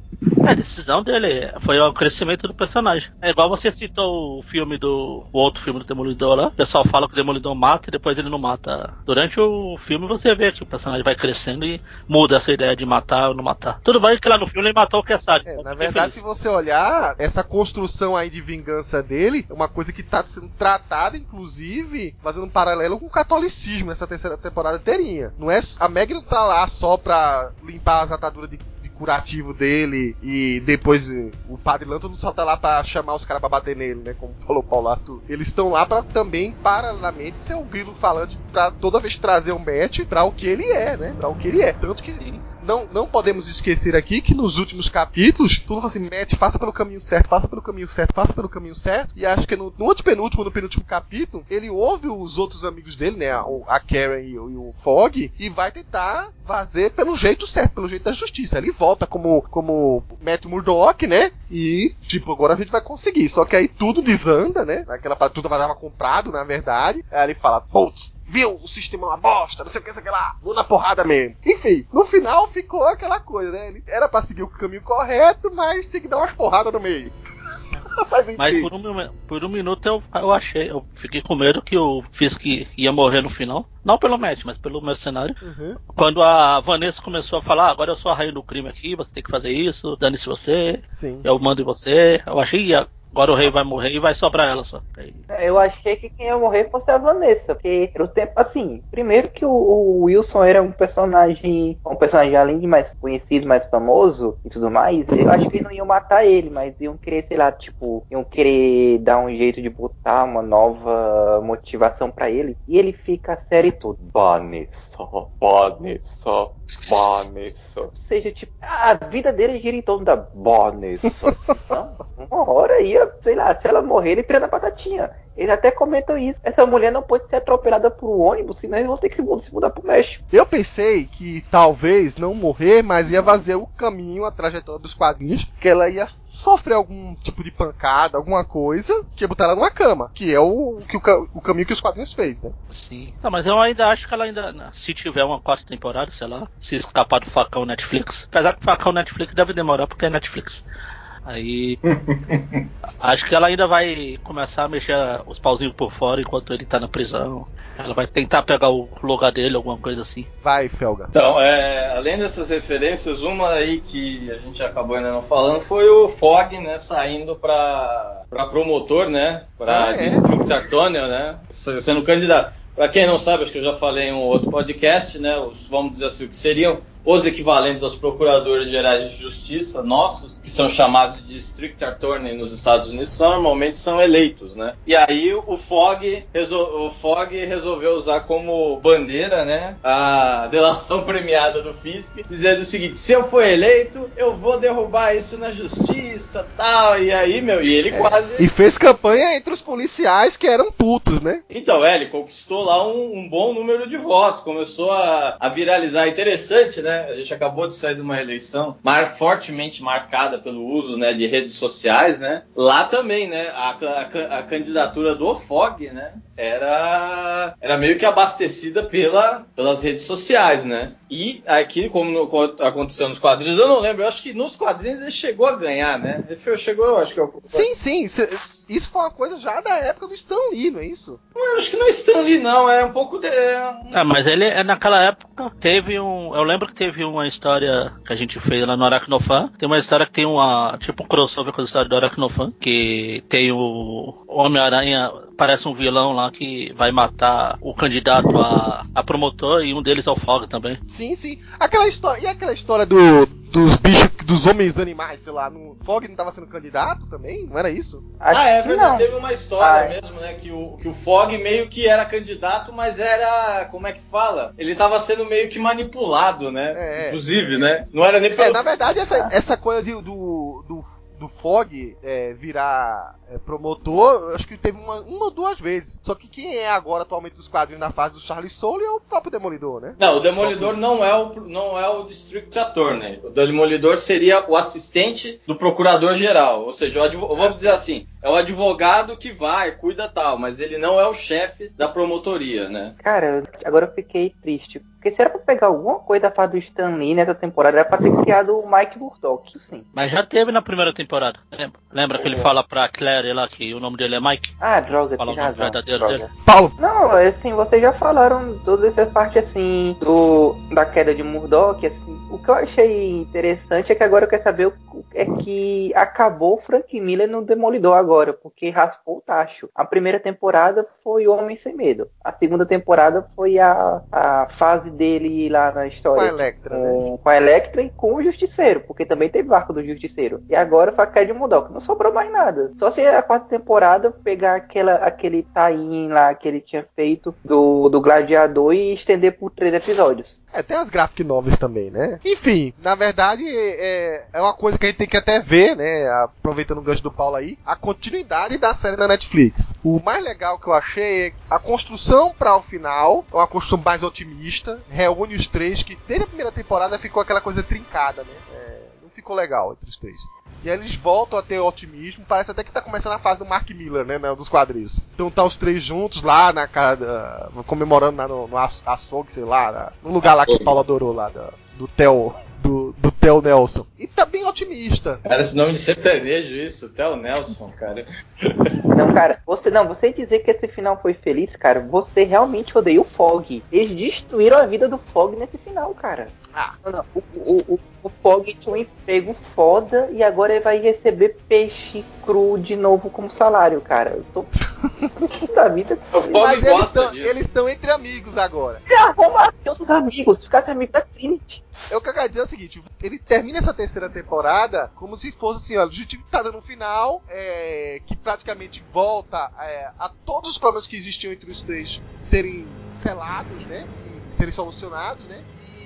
é, a decisão dele foi o crescimento do personagem. É igual você citou o filme do. o outro filme do Demolidor lá. O pessoal fala que o Demolidor mata e depois ele não mata. Durante o filme você vê que o personagem vai crescendo e muda essa ideia de matar ou não matar. Tudo bem que lá no filme ele matou o Kessad. É, na verdade, se você olhar, essa construção aí de vingança dele é uma coisa que tá sendo tratada, inclusive, fazendo um paralelo com o catolicismo nessa terceira temporada inteirinha. Não é, a Meg não tá lá só pra limpar as ataduras de curativo dele e depois o Padre Lanto não só tá lá pra chamar os caras pra bater nele, né? Como falou Paulo Arthur. Eles estão lá para também, paralelamente, ser o grilo falante pra toda vez trazer o Matt pra o que ele é, né? Pra o que ele é. Tanto que Sim não, não podemos esquecer aqui que nos últimos capítulos, tudo assim, mete, faça pelo caminho certo, faça pelo caminho certo, faça pelo caminho certo. E acho que no, no antepenúltimo, no penúltimo capítulo, ele ouve os outros amigos dele, né? A, a Karen e, e, o Fog, e vai tentar fazer pelo jeito certo, pelo jeito da justiça. Ele volta como, como Matt Murdock, né? E, tipo, agora a gente vai conseguir. Só que aí tudo desanda, né? Aquela tudo tava comprado, na verdade. Aí ele fala, putz, viu? O sistema é uma bosta, não sei o que, sei o que lá. Vou na porrada mesmo. Enfim, no final ficou aquela coisa, né? Ele era pra seguir o caminho correto, mas tem que dar umas porradas no meio. Mas. Mas por um, por um minuto eu, eu achei, eu fiquei com medo que o Fisk ia morrer no final. Não pelo match, mas pelo mercenário. Uhum. Quando a Vanessa começou a falar, ah, agora eu sou a rainha do crime aqui, você tem que fazer isso, dane-se você, Sim. eu mando em você. Eu achei, "Ih, agora o rei vai morrer e vai sobrar ela só. Aí- Eu achei que quem ia morrer fosse a Vanessa, porque era o tempo assim. Primeiro que o, o Wilson era um personagem, um personagem além de mais conhecido, mais famoso e tudo mais. Eu acho que não iam matar ele, mas iam querer, sei lá, tipo, iam querer dar um jeito de botar uma nova motivação pra ele. E ele fica a série toda. Vanessa, Vanessa, Vanessa. Ou seja, tipo, a vida dele gira em torno da Vanessa. Então, uma hora ia, sei lá, se ela morrer, ele pira na batatinha. Eles até comentam isso. Essa mulher não pode ser atropelada por um ônibus, senão eles vão ter que se mudar, pro México. Eu pensei que talvez não morrer, mas ia fazer o caminho, a trajetória dos quadrinhos, que ela ia sofrer algum tipo de pancada, alguma coisa, que ia botar ela numa cama, que é o, que o, o caminho que os quadrinhos fez, né? Sim. Não, mas eu ainda acho que ela ainda. Se tiver uma quarta temporada, sei lá, se escapar do facão Netflix. Apesar que o facão Netflix deve demorar porque é Netflix. Aí. acho que ela ainda vai começar a mexer os pauzinhos por fora enquanto ele tá na prisão. Ela vai tentar pegar o lugar dele, alguma coisa assim. Vai, Felga. Então, é, além dessas referências, uma aí que a gente acabou ainda não falando foi o Fog, né, saindo para para promotor, né, para Ah, é? District Attorney, né, sendo candidato. Para quem não sabe, acho que eu já falei em um outro podcast, né, os, vamos dizer assim, o que seriam os equivalentes aos procuradores gerais de justiça nossos, que são chamados de District Attorney nos Estados Unidos, são, normalmente são eleitos, né? E aí o Fog, o resolveu usar como bandeira, né, a delação premiada do Fisk, dizendo o seguinte: se eu for eleito, eu vou derrubar isso na justiça, tal. E aí, meu, e ele quase E fez campanha entre os policiais que eram putos, né? então, é, ele conquistou lá um, um bom número de votos, começou a, a viralizar. Interessante, né? A gente acabou de sair de uma eleição mar, fortemente marcada pelo uso né, de redes sociais, né? Lá também, né? A, a a candidatura do Fog, né? Era, era meio que abastecida pela, pelas redes sociais, né? E aqui, como no- como aconteceu nos quadrinhos, eu não lembro, eu acho que nos quadrinhos ele chegou a ganhar, né? Ele chegou, eu acho que eu, Sim, sim. Isso foi uma coisa já da época do Stan Lee, não é isso? eu acho que não é Stanley, não, é um pouco de. é Ah, mas ele é naquela época teve um. Eu lembro que teve uma história que a gente fez lá no Aracnofan. Tem uma história que tem uma. Tipo um crossover com a história do Aracnofan. Que tem o Homem-Aranha. Parece um vilão lá que vai matar o candidato a, a promotor e um deles é o Fog também. Sim, sim. Aquela história. E aquela história do, dos bichos, dos homens animais, sei lá, no Fog não tava sendo candidato também? Não era isso? Acho ah, é verdade. Teve uma história Ah, é. mesmo, né? Que o, que o Fog meio que era candidato, mas era. Como é que fala? Ele tava sendo meio que manipulado, né? É, é. Inclusive, né? Não era nem É, pelo. na verdade, essa, essa coisa de- do, do, Fog é, virar é, promotor, acho que teve uma, uma ou duas vezes. Só que quem é agora atualmente dos quadrinhos na fase do Charlie Soule é o próprio Demolidor, né? Não, o Demolidor não é o, não é o District Attorney. O Demolidor seria o assistente do procurador-geral. Ou seja, o advo- vamos dizer assim, é o advogado que vai, cuida tal, mas ele não é o chefe da promotoria, né? Cara, agora eu fiquei triste. Porque se era pra pegar alguma coisa da fase do Stan Lee nessa temporada, era pra ter criado o Mike Murdock. Sim. Mas já teve na primeira temporada. Lembra, Lembra que ele É. fala pra Claire lá que o nome dele é Mike? Ah, droga, Fala tem o nome razão. droga. dele. Paulo, Não, assim, vocês já falaram toda essa parte assim do da queda de Murdoch, assim. O que eu achei interessante é que agora eu quero saber o é que acabou Frank Miller no Demolidor agora, porque raspou o tacho. A primeira temporada foi o Homem Sem Medo. A segunda temporada foi a, a fase dele lá na com a história. Electra, né? Com, com a Electra e com o Justiceiro, porque também teve o arco do Justiceiro. E agora foi a de Murdoch. Não sobrou mais nada. Só se a quarta temporada pegar aquela, aquele tie lá que ele tinha feito do, do Gladiador e estender por três episódios. É, tem as graphic novels também, né? Enfim, na verdade, é, é uma coisa que a gente tem que até ver, né? Aproveitando o gancho do Paulo aí, a continuidade da série da Netflix. O mais legal que eu achei é a construção para o final, é uma construção mais otimista, reúne os três, que desde a primeira temporada ficou aquela coisa trincada, né? É, não ficou legal entre os três. E aí eles voltam a ter otimismo. Parece até que tá começando a fase do Mark Miller, né? né, Dos quadrinhos. Então tá os três juntos lá na casa. comemorando lá no, no aço- açougue, sei lá. no lugar lá que o Paulo adorou lá, do, do Theo. Do, do Theo Nelson. E tá bem otimista. Cara, esse nome de sertanejo, isso, Theo Nelson, cara. Não, cara, você não, você dizer que esse final foi feliz, cara, você realmente odeia o Fog. Eles destruíram a vida do Fog nesse final, cara. Ah. Não, não, o, o, o, o Fog tinha um emprego foda e agora ele vai receber peixe cru de novo como salário, cara. Eu tô da vida. Mas eles estão disso. eles estão entre amigos agora. Arruma assim outros amigos, ficar amigo da Trinity. Eu que eu quero dizer é o seguinte: ele termina essa terceira temporada como se fosse assim, ó, a gente tá dando um final é, que praticamente volta é, a todos os problemas que existiam entre os três serem selados, né? Serem solucionados, né?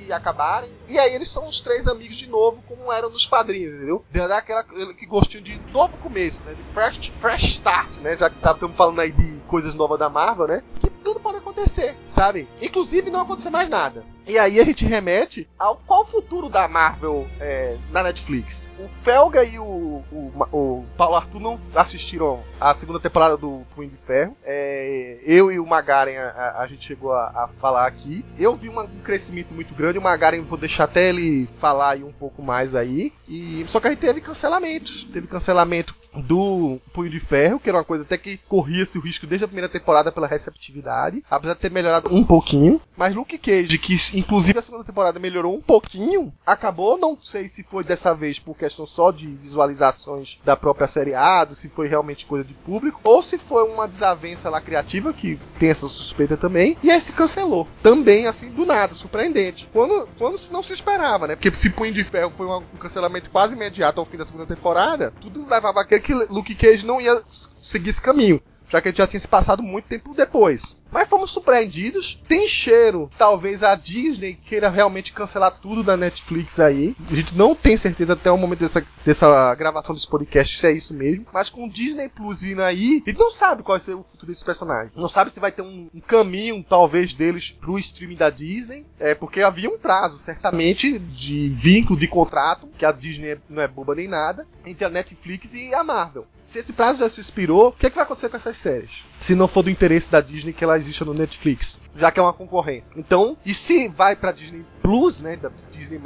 E acabarem. E aí eles são os três amigos de novo, como eram nos padrinhos, entendeu? De dar aquela que gostinho de novo começo, né? De fresh, fresh start, né? Já que tá- estamos falando aí de coisas novas da Marvel, né? Que tudo pode acontecer, sabe? Inclusive não acontecer mais nada. E aí a gente remete ao qual o futuro da Marvel é, na Netflix. O Felga e o, o, o Paulo Arthur não assistiram a segunda temporada do Punho de Ferro. É, eu e o Magaren a, a- gente chegou a, a falar aqui. Eu vi uma- um crescimento muito grande. O Magaren vou deixar até ele falar aí um pouco mais aí. E só que a gente teve cancelamentos. Teve cancelamento do Punho de Ferro, que era uma coisa até que corria-se o risco desde a primeira temporada pela receptividade, apesar de ter melhorado um pouquinho. Mas Luke Cage, que inclusive a segunda temporada melhorou um pouquinho, acabou, não sei se foi dessa vez por questão só de visualizações da própria seriado, se foi realmente coisa de público, ou se foi uma desavença lá criativa, que tem essa suspeita também, e aí se cancelou. Também, assim, do nada, surpreendente. Quando, quando não se esperava, né? Porque se Punho de Ferro foi um cancelamento quase imediato ao fim da segunda temporada, tudo levava a crer que Luke Cage não ia seguir esse caminho. Já que ele já tinha se passado muito tempo depois. Mas fomos surpreendidos. Tem cheiro, talvez a Disney queira realmente cancelar tudo da Netflix aí. A gente não tem certeza até o momento dessa, dessa gravação desse podcast se é isso mesmo. Mas com o Disney Plus vindo aí, a gente não sabe qual vai ser o futuro desse personagem. Não sabe se vai ter um, um caminho, talvez, deles pro streaming da Disney. É porque havia um prazo, certamente, de vínculo de contrato, que a Disney não é boba nem nada, entre a Netflix e a Marvel. Se esse prazo já se expirou, o que, é que vai acontecer com essas séries? Se não for do interesse da Disney que ela exista no Netflix, já que é uma concorrência. Então, e se vai pra Disney Plus, né, da Disney+,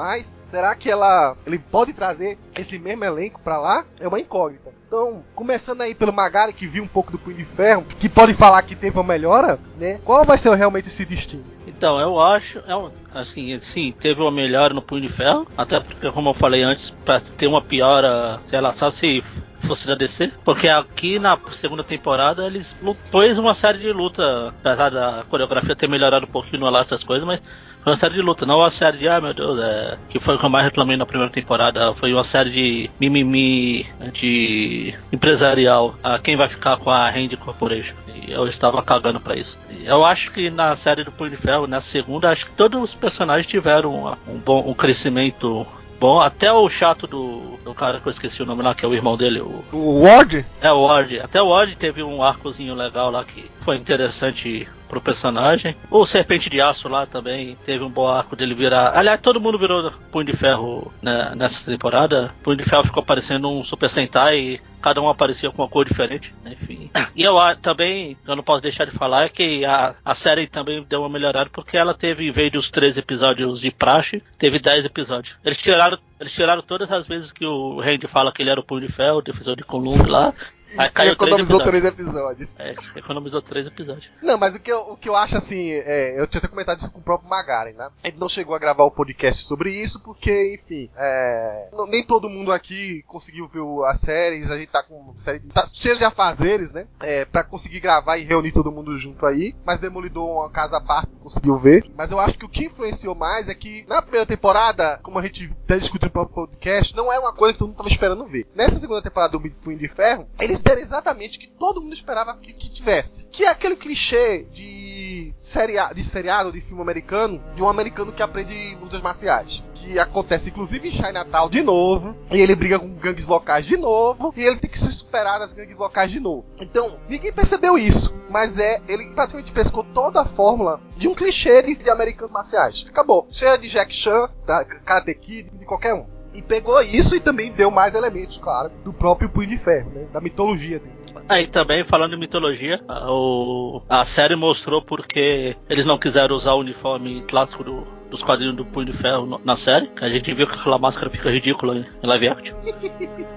será que ela ele pode trazer esse mesmo elenco pra lá? É uma incógnita. Então, começando aí pelo Magari, que viu um pouco do Punho de Ferro, que pode falar que teve uma melhora, né? Qual vai ser realmente esse destino? Então, eu acho, é um- assim, sim, teve uma melhora no Punho de Ferro, até porque, como eu falei antes, pra ter uma piora, sei lá, só se fosse da DC, porque aqui na segunda temporada eles pôs uma série de luta, apesar da coreografia ter melhorado um pouquinho no Alas das coisas, mas foi uma série de luta, não uma série de, ah meu Deus, é, que foi o que eu mais reclamei na primeira temporada, foi uma série de mimimi, de empresarial, a quem vai ficar com a Hand Corporation. E eu estava cagando pra isso. E Eu acho que na série do Punho de Ferro, na segunda, acho que todos os personagens tiveram uma- um bom um crescimento bom, até o chato do, do cara que eu esqueci o nome lá, que é o irmão dele, o O Ward? é o Ward. Até o Ward teve um arcozinho legal lá que foi interessante pro personagem. O Serpente de Aço lá também teve um bom arco dele virar. Aliás, todo mundo virou Punho de Ferro né, nessa temporada. Punho de Ferro ficou parecendo um Super Sentai e cada um aparecia com uma cor diferente. Enfim. E eu a- também, eu não posso deixar de falar, é que a, a série também deu uma melhorada porque ela teve, em vez dos três episódios de praxe, teve 10 episódios. Eles tiraram, eles tiraram todas as vezes que o Randy fala que ele era o Punho de Ferro, o defensor de Columbo lá. Aí E três economizou episódios. três episódios. É, economizou três episódios. Não, mas o que eu, o que eu acho assim, é, eu tinha até comentado isso com o próprio Magaren, né? A gente não chegou a gravar o podcast sobre isso, porque, enfim, é, não- nem todo mundo aqui conseguiu ver as séries, a gente tá com série, tá cheio de afazeres, né? É, pra conseguir gravar e reunir todo mundo junto aí, mas Demolidor uma casa à parte conseguiu ver. Mas eu acho que o que influenciou mais é que na primeira temporada, como a gente tá discutindo no podcast, não era uma coisa que todo mundo tava esperando ver. Nessa segunda temporada do Punho de Ferro, eles deram exatamente o que todo mundo esperava que, que tivesse. Que é aquele clichê de, seria, de seriado, de filme americano, de um americano que aprende lutas marciais. Que acontece inclusive em Chinatown de novo, e ele briga com gangues locais de novo, e ele tem que se superar nas gangues locais de novo. Então, ninguém percebeu isso, mas é, ele praticamente pescou toda a fórmula de um clichê de, de americanos marciais. Acabou. Seja de Jack Chan, da Karate Kid, de qualquer um. E pegou isso e também deu mais elementos, claro, do próprio Punho de Ferro, né? Da mitologia dele. Aí também, falando em mitologia, a, o, a série mostrou porque eles não quiseram usar o uniforme clássico do, dos quadrinhos do Punho de Ferro no- na série. A gente viu que aquela máscara fica ridícula em, em live action.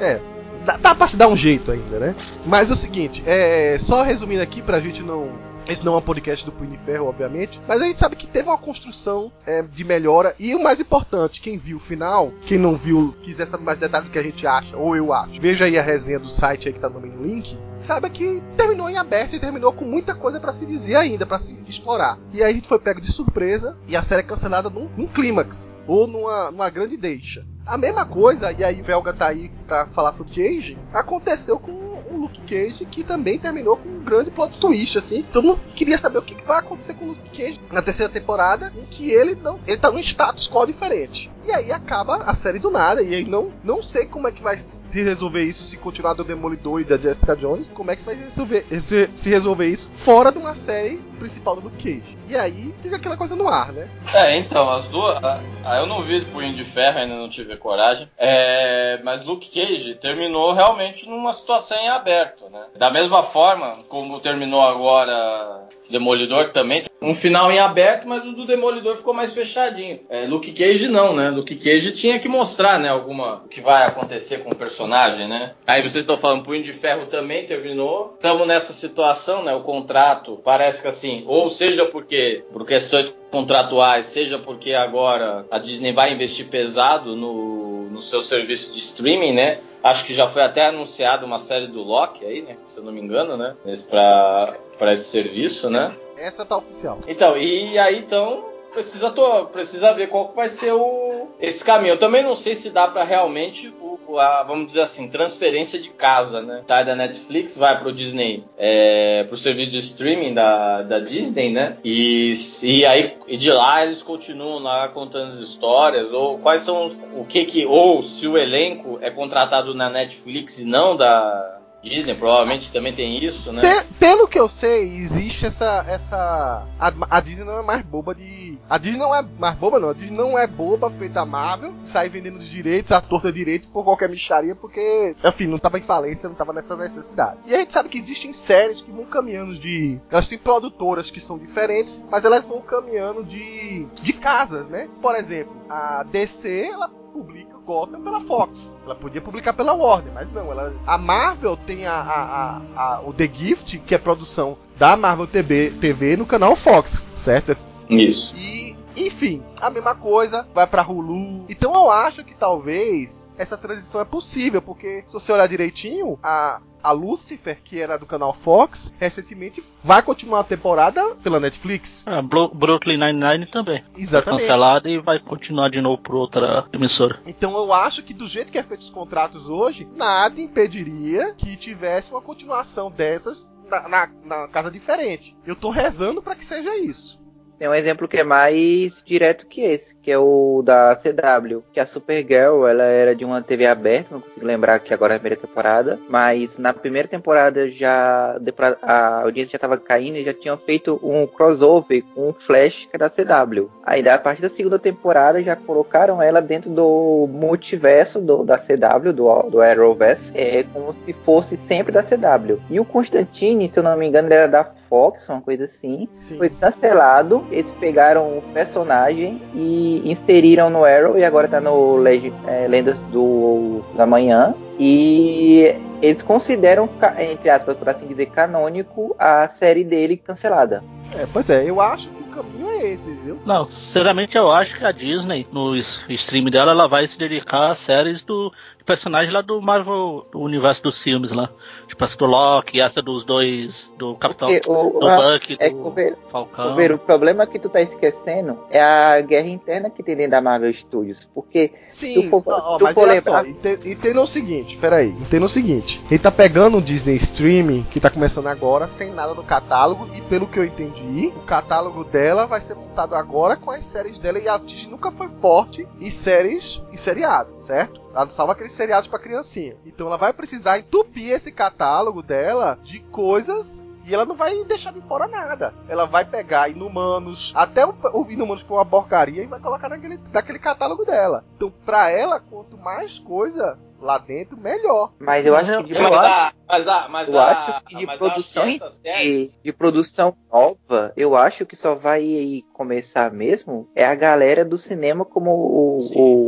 É, dá, dá pra se dar um jeito ainda, né? Mas é o seguinte, é, só resumindo aqui pra gente não. Esse não é um podcast do Punho de Ferro, obviamente. Mas a gente sabe que teve uma construção é, de melhora. E o mais importante, quem viu o final, quem não viu, quiser saber mais detalhes do que a gente acha, ou eu acho, veja aí a resenha do site aí que tá no meu link. Saiba que terminou em aberto e terminou com muita coisa pra se dizer ainda, pra se explorar. E aí a gente foi pego de surpresa e a série é cancelada num, num clímax, ou numa, numa grande deixa. A mesma coisa, e aí Velga tá aí pra falar sobre Cage, aconteceu com Luke Cage, que também terminou com um grande plot twist, assim. Todo mundo queria saber o que vai acontecer com o Luke Cage na terceira temporada, em que ele não. ele tá num status quo diferente. E aí acaba a série do nada, e aí não, não sei como é que vai se resolver isso se continuar do Demolidor e da Jessica Jones, como é que vai se resolver, se, se resolver isso fora de uma série principal do Luke Cage. E aí fica aquela coisa no ar, né? É, então, as duas. a- a- eu não vi Punho de Ferro, ainda não tive coragem. É, mas Luke Cage terminou realmente numa situação em aberto, né? Da mesma forma como terminou agora Demolidor também. Um final em aberto, mas o do Demolidor ficou mais fechadinho. É, Luke Cage não, né? Luke Cage tinha que mostrar, né? Alguma. O que vai acontecer com o personagem, né? Aí vocês estão falando, Punho de Ferro também terminou. Estamos nessa situação, né? O contrato parece que assim, ou seja porque por questões contratuais, seja porque agora a Disney vai investir pesado no, no seu serviço de streaming, né? Acho que já foi até anunciado uma série do Loki aí, né? Se eu não me engano, né? Para esse serviço, né? Essa tá oficial. Então, e aí então precisa precisa ver qual que vai ser o esse caminho. Eu também não sei se dá para realmente o, a, vamos dizer assim, transferência de casa, né? Tá da Netflix, vai pro Disney, é, pro serviço de streaming da, da Disney, né? E, e aí e de lá eles continuam lá contando as histórias ou quais são os- o que que ou se o elenco é contratado na Netflix e não da Disney, provavelmente também tem isso, né? Pe- pelo que eu sei, existe essa. essa a, a Disney não é mais boba de. A Disney não é mais boba, não. A Disney não é boba feita a Marvel, sai vendendo os direitos, a torta direito por qualquer micharia, porque, enfim, não tava em falência, não tava nessa necessidade. E a gente sabe que existem séries que vão caminhando de. Elas têm produtoras que são diferentes, mas elas vão caminhando de. de casas, né? Por exemplo, a DC, ela publica Gotham pela Fox. Ela podia publicar pela Warner, mas não. Ela, a Marvel tem a- a- a- o The Gift, que é produção da Marvel TV, TV no canal Fox, certo? Isso. E, enfim, a mesma coisa vai pra Hulu. Então eu acho que talvez essa transição é possível, porque se você olhar direitinho, a, a Lucifer, que era do canal Fox, recentemente vai continuar a temporada pela Netflix. Ah, Bro- Brooklyn Nine-Nine também. Exatamente. Cancelada e vai continuar de novo por outra emissora. Então eu acho que do jeito que é feito os contratos hoje, nada impediria que tivesse uma continuação dessas na, na- na casa diferente. Eu tô rezando pra que seja isso. Tem um exemplo que é mais direto que esse, que é o da CW, que a Supergirl, ela era de uma TV aberta, não consigo lembrar que agora é a primeira temporada, mas na primeira temporada já a audiência já estava caindo e já tinham feito um crossover com o Flash, que é da CW. Aí a partir da segunda temporada já colocaram ela dentro do multiverso do, da CW, do, do Arrowverse, é como se fosse sempre da CW. E o Constantine, se eu não me engano, era da Fox, uma coisa assim Sim. foi cancelado. Eles pegaram o personagem e inseriram no Arrow e agora tá no Leg é, Lendas do da Manhã. E eles consideram, entre aspas, por assim dizer, canônico a série dele cancelada. É, pois é, eu acho que o caminho é esse, viu? Não, sinceramente eu acho que a Disney, no stream dela, ela vai se dedicar a séries do de personagem lá do Marvel, do universo dos filmes lá. Tipo essa do Loki, essa dos dois, do Capitão, o, do a- Buck, é, do Coveiro, Falcão. O problema que tu tá esquecendo é a guerra interna que tem dentro da Marvel Studios. Porque Sim, Tu for- ó, tu mas for olha lembrar- só, ente- entenda o seguinte, peraí, entenda o seguinte. Ele tá pegando o Disney Streaming, que tá começando agora, sem nada no catálogo, e pelo que eu entendi, o catálogo dela vai ser montado agora com as séries dela, e a Disney nunca foi forte em séries e seriados, certo? Ela não salva aqueles seriados pra criancinha. Então ela vai precisar entupir esse catálogo dela de coisas e ela não vai deixar de fora nada. Ela vai pegar Inumanos, até o, o Inumanos for uma porcaria, e vai colocar naquele, naquele catálogo dela. Então, pra ela, quanto mais coisa lá dentro, melhor. Mas eu acho que de, mas a, mas a, mas eu a, acho que de mas produção que de, de produção nova, eu acho que só vai começar mesmo é a galera do cinema, como o,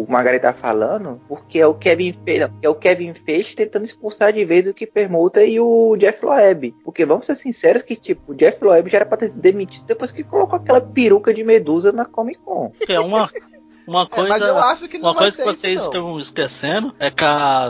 o Margarida tá falando, porque é o Kevin Feige, é o Kevin Feige tentando expulsar de vez o Keeper Moulton e o Jeff Loeb. Porque vamos ser sinceros que, tipo, o Jeff Loeb já era pra ter sido demitido depois que colocou aquela peruca de medusa na Comic Con. Que é uma, uma É, mas eu coisa. acho que Uma coisa que isso, vocês não. estão esquecendo é que a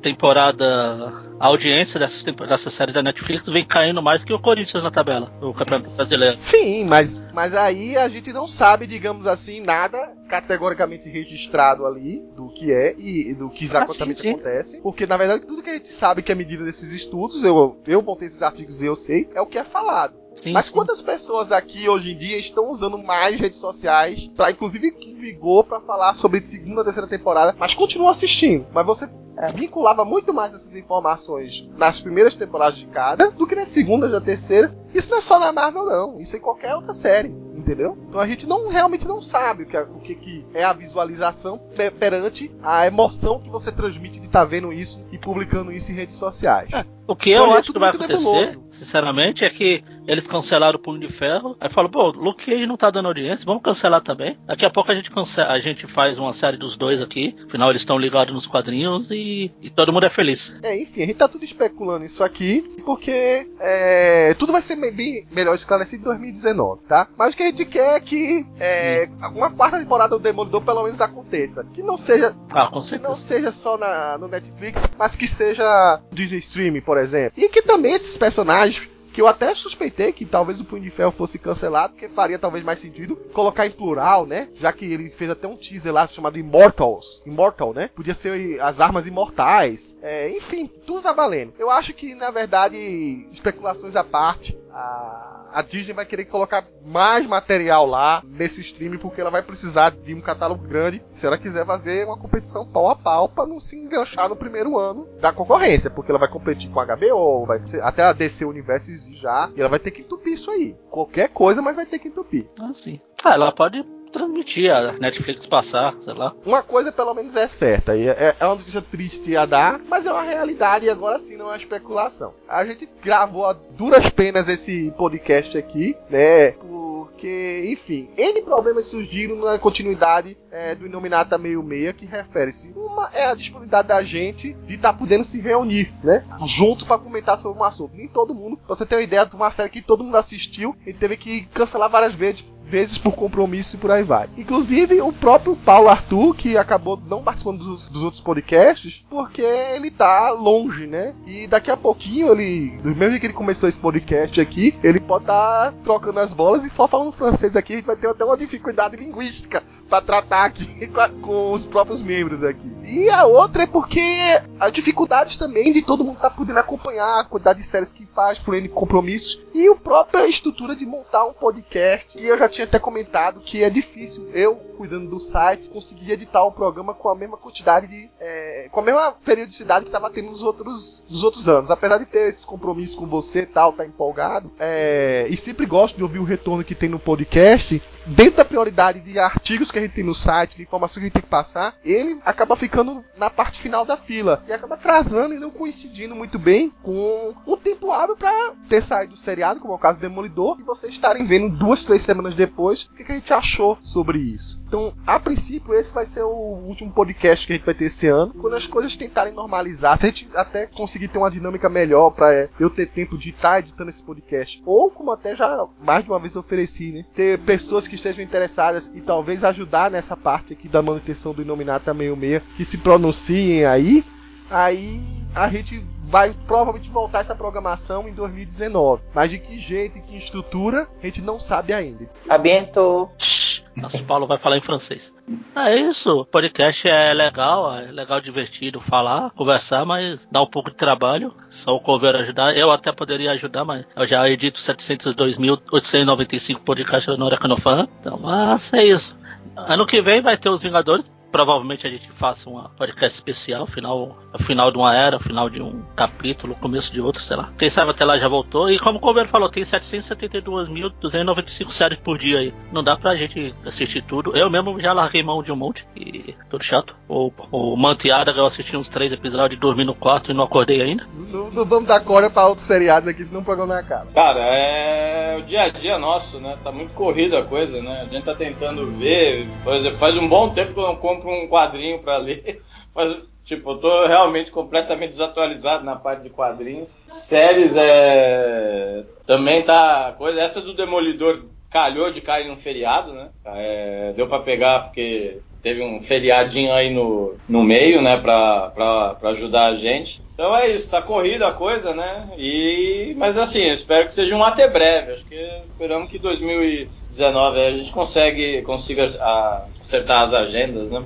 temporada, a audiência dessa, dessa série da Netflix vem caindo mais que o Corinthians na tabela, o Campeonato Brasileiro. Sim, mas, mas aí a gente não sabe, digamos assim, nada categoricamente registrado ali do que é e do que Ah, exatamente sim, sim. acontece. Porque, na verdade, tudo que a gente sabe que é medida desses estudos, eu, eu montei esses artigos e eu sei, é o que é falado. Sim, Mas sim. quantas pessoas aqui hoje em dia estão usando mais redes sociais, pra, inclusive com vigor, pra falar sobre segunda, terceira temporada, mas continuam assistindo? Mas você É. vinculava muito mais essas informações nas primeiras temporadas de cada do que na segunda, na terceira. Isso não é só na Marvel, não. Isso é em qualquer outra série, entendeu? Então a gente não realmente não sabe o que, é- o que, que é a visualização pe- perante a emoção que você transmite de estar vendo isso e publicando isso em redes sociais. O que eu Olha, é acho que vai acontecer, nebuloso. sinceramente, é que eles cancelaram o Punho de Ferro. Aí falam, pô, Luke Cage não tá dando audiência, vamos cancelar também. Daqui a pouco a gente, cancela, a gente faz uma série dos dois aqui. Afinal, eles estão ligados nos quadrinhos e, e todo mundo é feliz. É, enfim, a gente tá tudo especulando isso aqui, porque é, tudo vai ser bem melhor esclarecido em 2019, tá? Mas o que a gente quer é que é, uma quarta temporada do Demolidor pelo menos aconteça. Que não seja, Ah, que não seja só na, no Netflix, mas que seja Disney Stream, por exemplo. E que também esses personagens que eu até suspeitei que talvez o Punho de Ferro fosse cancelado, porque faria talvez mais sentido colocar em plural, né? Já que ele fez até um teaser lá chamado Immortals. Immortal, né? Podia ser as armas imortais. É, enfim, tudo tá valendo. Eu acho que, na verdade, especulações à parte, a, a Disney vai querer colocar mais material lá nesse stream, porque ela vai precisar de um catálogo grande se ela quiser fazer uma competição pau a pau pra não se enganchar no primeiro ano da concorrência, porque ela vai competir com a HBO, vai até a DC Universo já, e ela vai ter que entupir isso aí. Qualquer coisa, mas vai ter que entupir. Ah, sim. Ah, ela pode transmitir a Netflix passar, sei lá. Uma coisa pelo menos é certa, é, é uma notícia triste a dar, mas é uma realidade e agora sim não é uma especulação. A gente gravou a duras penas esse podcast aqui, né? Porque, enfim, N problemas surgiram na continuidade é, do Inominata 66, que refere-se. Uma é a disponibilidade da gente de estar podendo se reunir, né? Junto para comentar sobre um assunto. Nem todo mundo, pra você ter uma ideia de uma série que todo mundo assistiu e teve que cancelar várias vezes vezes por compromisso e por aí vai. Inclusive o próprio Paulo Arthur, que acabou não participando dos, dos outros podcasts, porque ele tá longe, né? E daqui a pouquinho ele, do mesmo jeito que ele começou esse podcast aqui, ele pode estar tá trocando as bolas e só falando francês aqui, a gente vai ter até uma dificuldade linguística para tratar aqui com, a- com os próprios membros aqui. E a outra é porque as dificuldades também de todo mundo tá podendo acompanhar a quantidade de séries que faz por N compromissos e a própria estrutura de montar um podcast. E eu já tinha até comentado que é difícil eu, cuidando do site, conseguir editar o programa com a mesma quantidade de. é, com a mesma periodicidade que tava tendo nos outros, nos outros anos. Apesar de ter esses compromissos com você e tal, tá empolgado. é, e sempre gosto de ouvir o retorno que tem no podcast. Dentro da prioridade de artigos que a gente tem no site, de informações que a gente tem que passar, ele acaba ficando na parte final da fila. E acaba atrasando e não coincidindo muito bem com um tempo hábil para ter saído do seriado, como é o caso do Demolidor, e vocês estarem vendo duas, três semanas depois o que, que a gente achou sobre isso. Então, a princípio, esse vai ser o último podcast que a gente vai ter esse ano. Quando as coisas tentarem normalizar, se a gente até conseguir ter uma dinâmica melhor para eu ter tempo de estar editando esse podcast, ou como até já mais de uma vez ofereci, né? Ter pessoas que estejam interessadas e talvez ajudar nessa parte aqui da manutenção do Inominata 66, que se pronunciem aí, aí a gente vai provavelmente voltar essa programação em 2019. Mas de que jeito e que estrutura, a gente não sabe ainda. Abiento. Nosso Paulo vai falar em francês. É isso, o podcast é legal, é legal, divertido falar, conversar, mas dá um pouco de trabalho. Só o cover ajudar. Eu até poderia ajudar, mas eu já edito 702.895 podcasts no Huracanofan. Então, mas é isso. Ano que vem vai ter os Vingadores. Provavelmente a gente faça uma podcast especial, final, final de uma era, final de um capítulo, começo de outro, sei lá. Quem sabe até lá já voltou. E como o Cover falou, tem 772.295 séries por dia aí. Não dá pra gente assistir tudo. Eu mesmo já larguei mão de um monte e tudo chato. O, o Manteada, eu assisti uns três episódios, dormi no quarto e não acordei ainda. Não, não vamos dar corda pra outros seriados aqui, senão o programa não acaba. Cara, é o dia a dia nosso, né? Tá muito corrida a coisa, né? A gente tá tentando ver. Por exemplo, faz um bom tempo que eu não compro um quadrinho pra ler. Faz, tipo, eu tô realmente completamente desatualizado na parte de quadrinhos. Séries é. Também tá. Coisa. Essa do Demolidor calhou de cair num feriado, né? É, deu pra pegar porque teve um feriadinho aí no, no meio, né, pra, pra, pra ajudar a gente. Então é isso, tá corrida a coisa, né? E, mas assim, eu espero que seja um até breve. Acho que esperamos que 2019 a gente consegue, consiga acertar as agendas, né?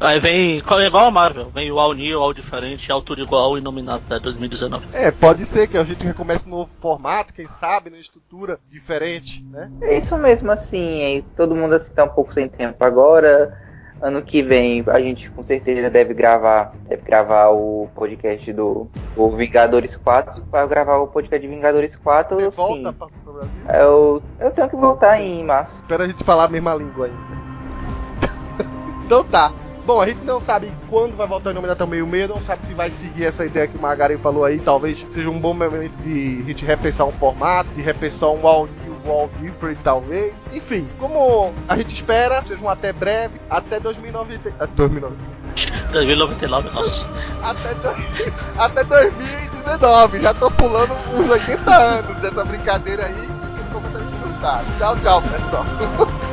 Aí vem, é igual a Marvel, vem o All New, All Diferente, Altura Igual e Nominado até 2019. É, pode ser que a gente recomece um novo formato, quem sabe, numa estrutura diferente, né? É isso mesmo, assim, aí todo mundo assim, tá um pouco sem tempo agora. Ano que vem a gente com certeza deve gravar, deve gravar o podcast do o Vingadores 4, para gravar o podcast de Vingadores 4. Você sim. volta pra, Brasil? Eu, eu tenho que voltar em março. Espera a gente falar a mesma língua ainda. então tá. Bom, a gente não sabe quando vai voltar o nome da Tão Meio Meio, não sabe se vai seguir essa ideia que o Magaren falou aí. Talvez seja um bom momento de a gente repensar um formato, de repensar um all new, all different, talvez. Enfim, como a gente espera, seja um até breve, até 2090. ah, 2090. 2099, nossa. Até, até 2019. Já tô pulando uns 80 anos dessa brincadeira aí. Fiquei completamente surtado. Tchau, tchau, pessoal.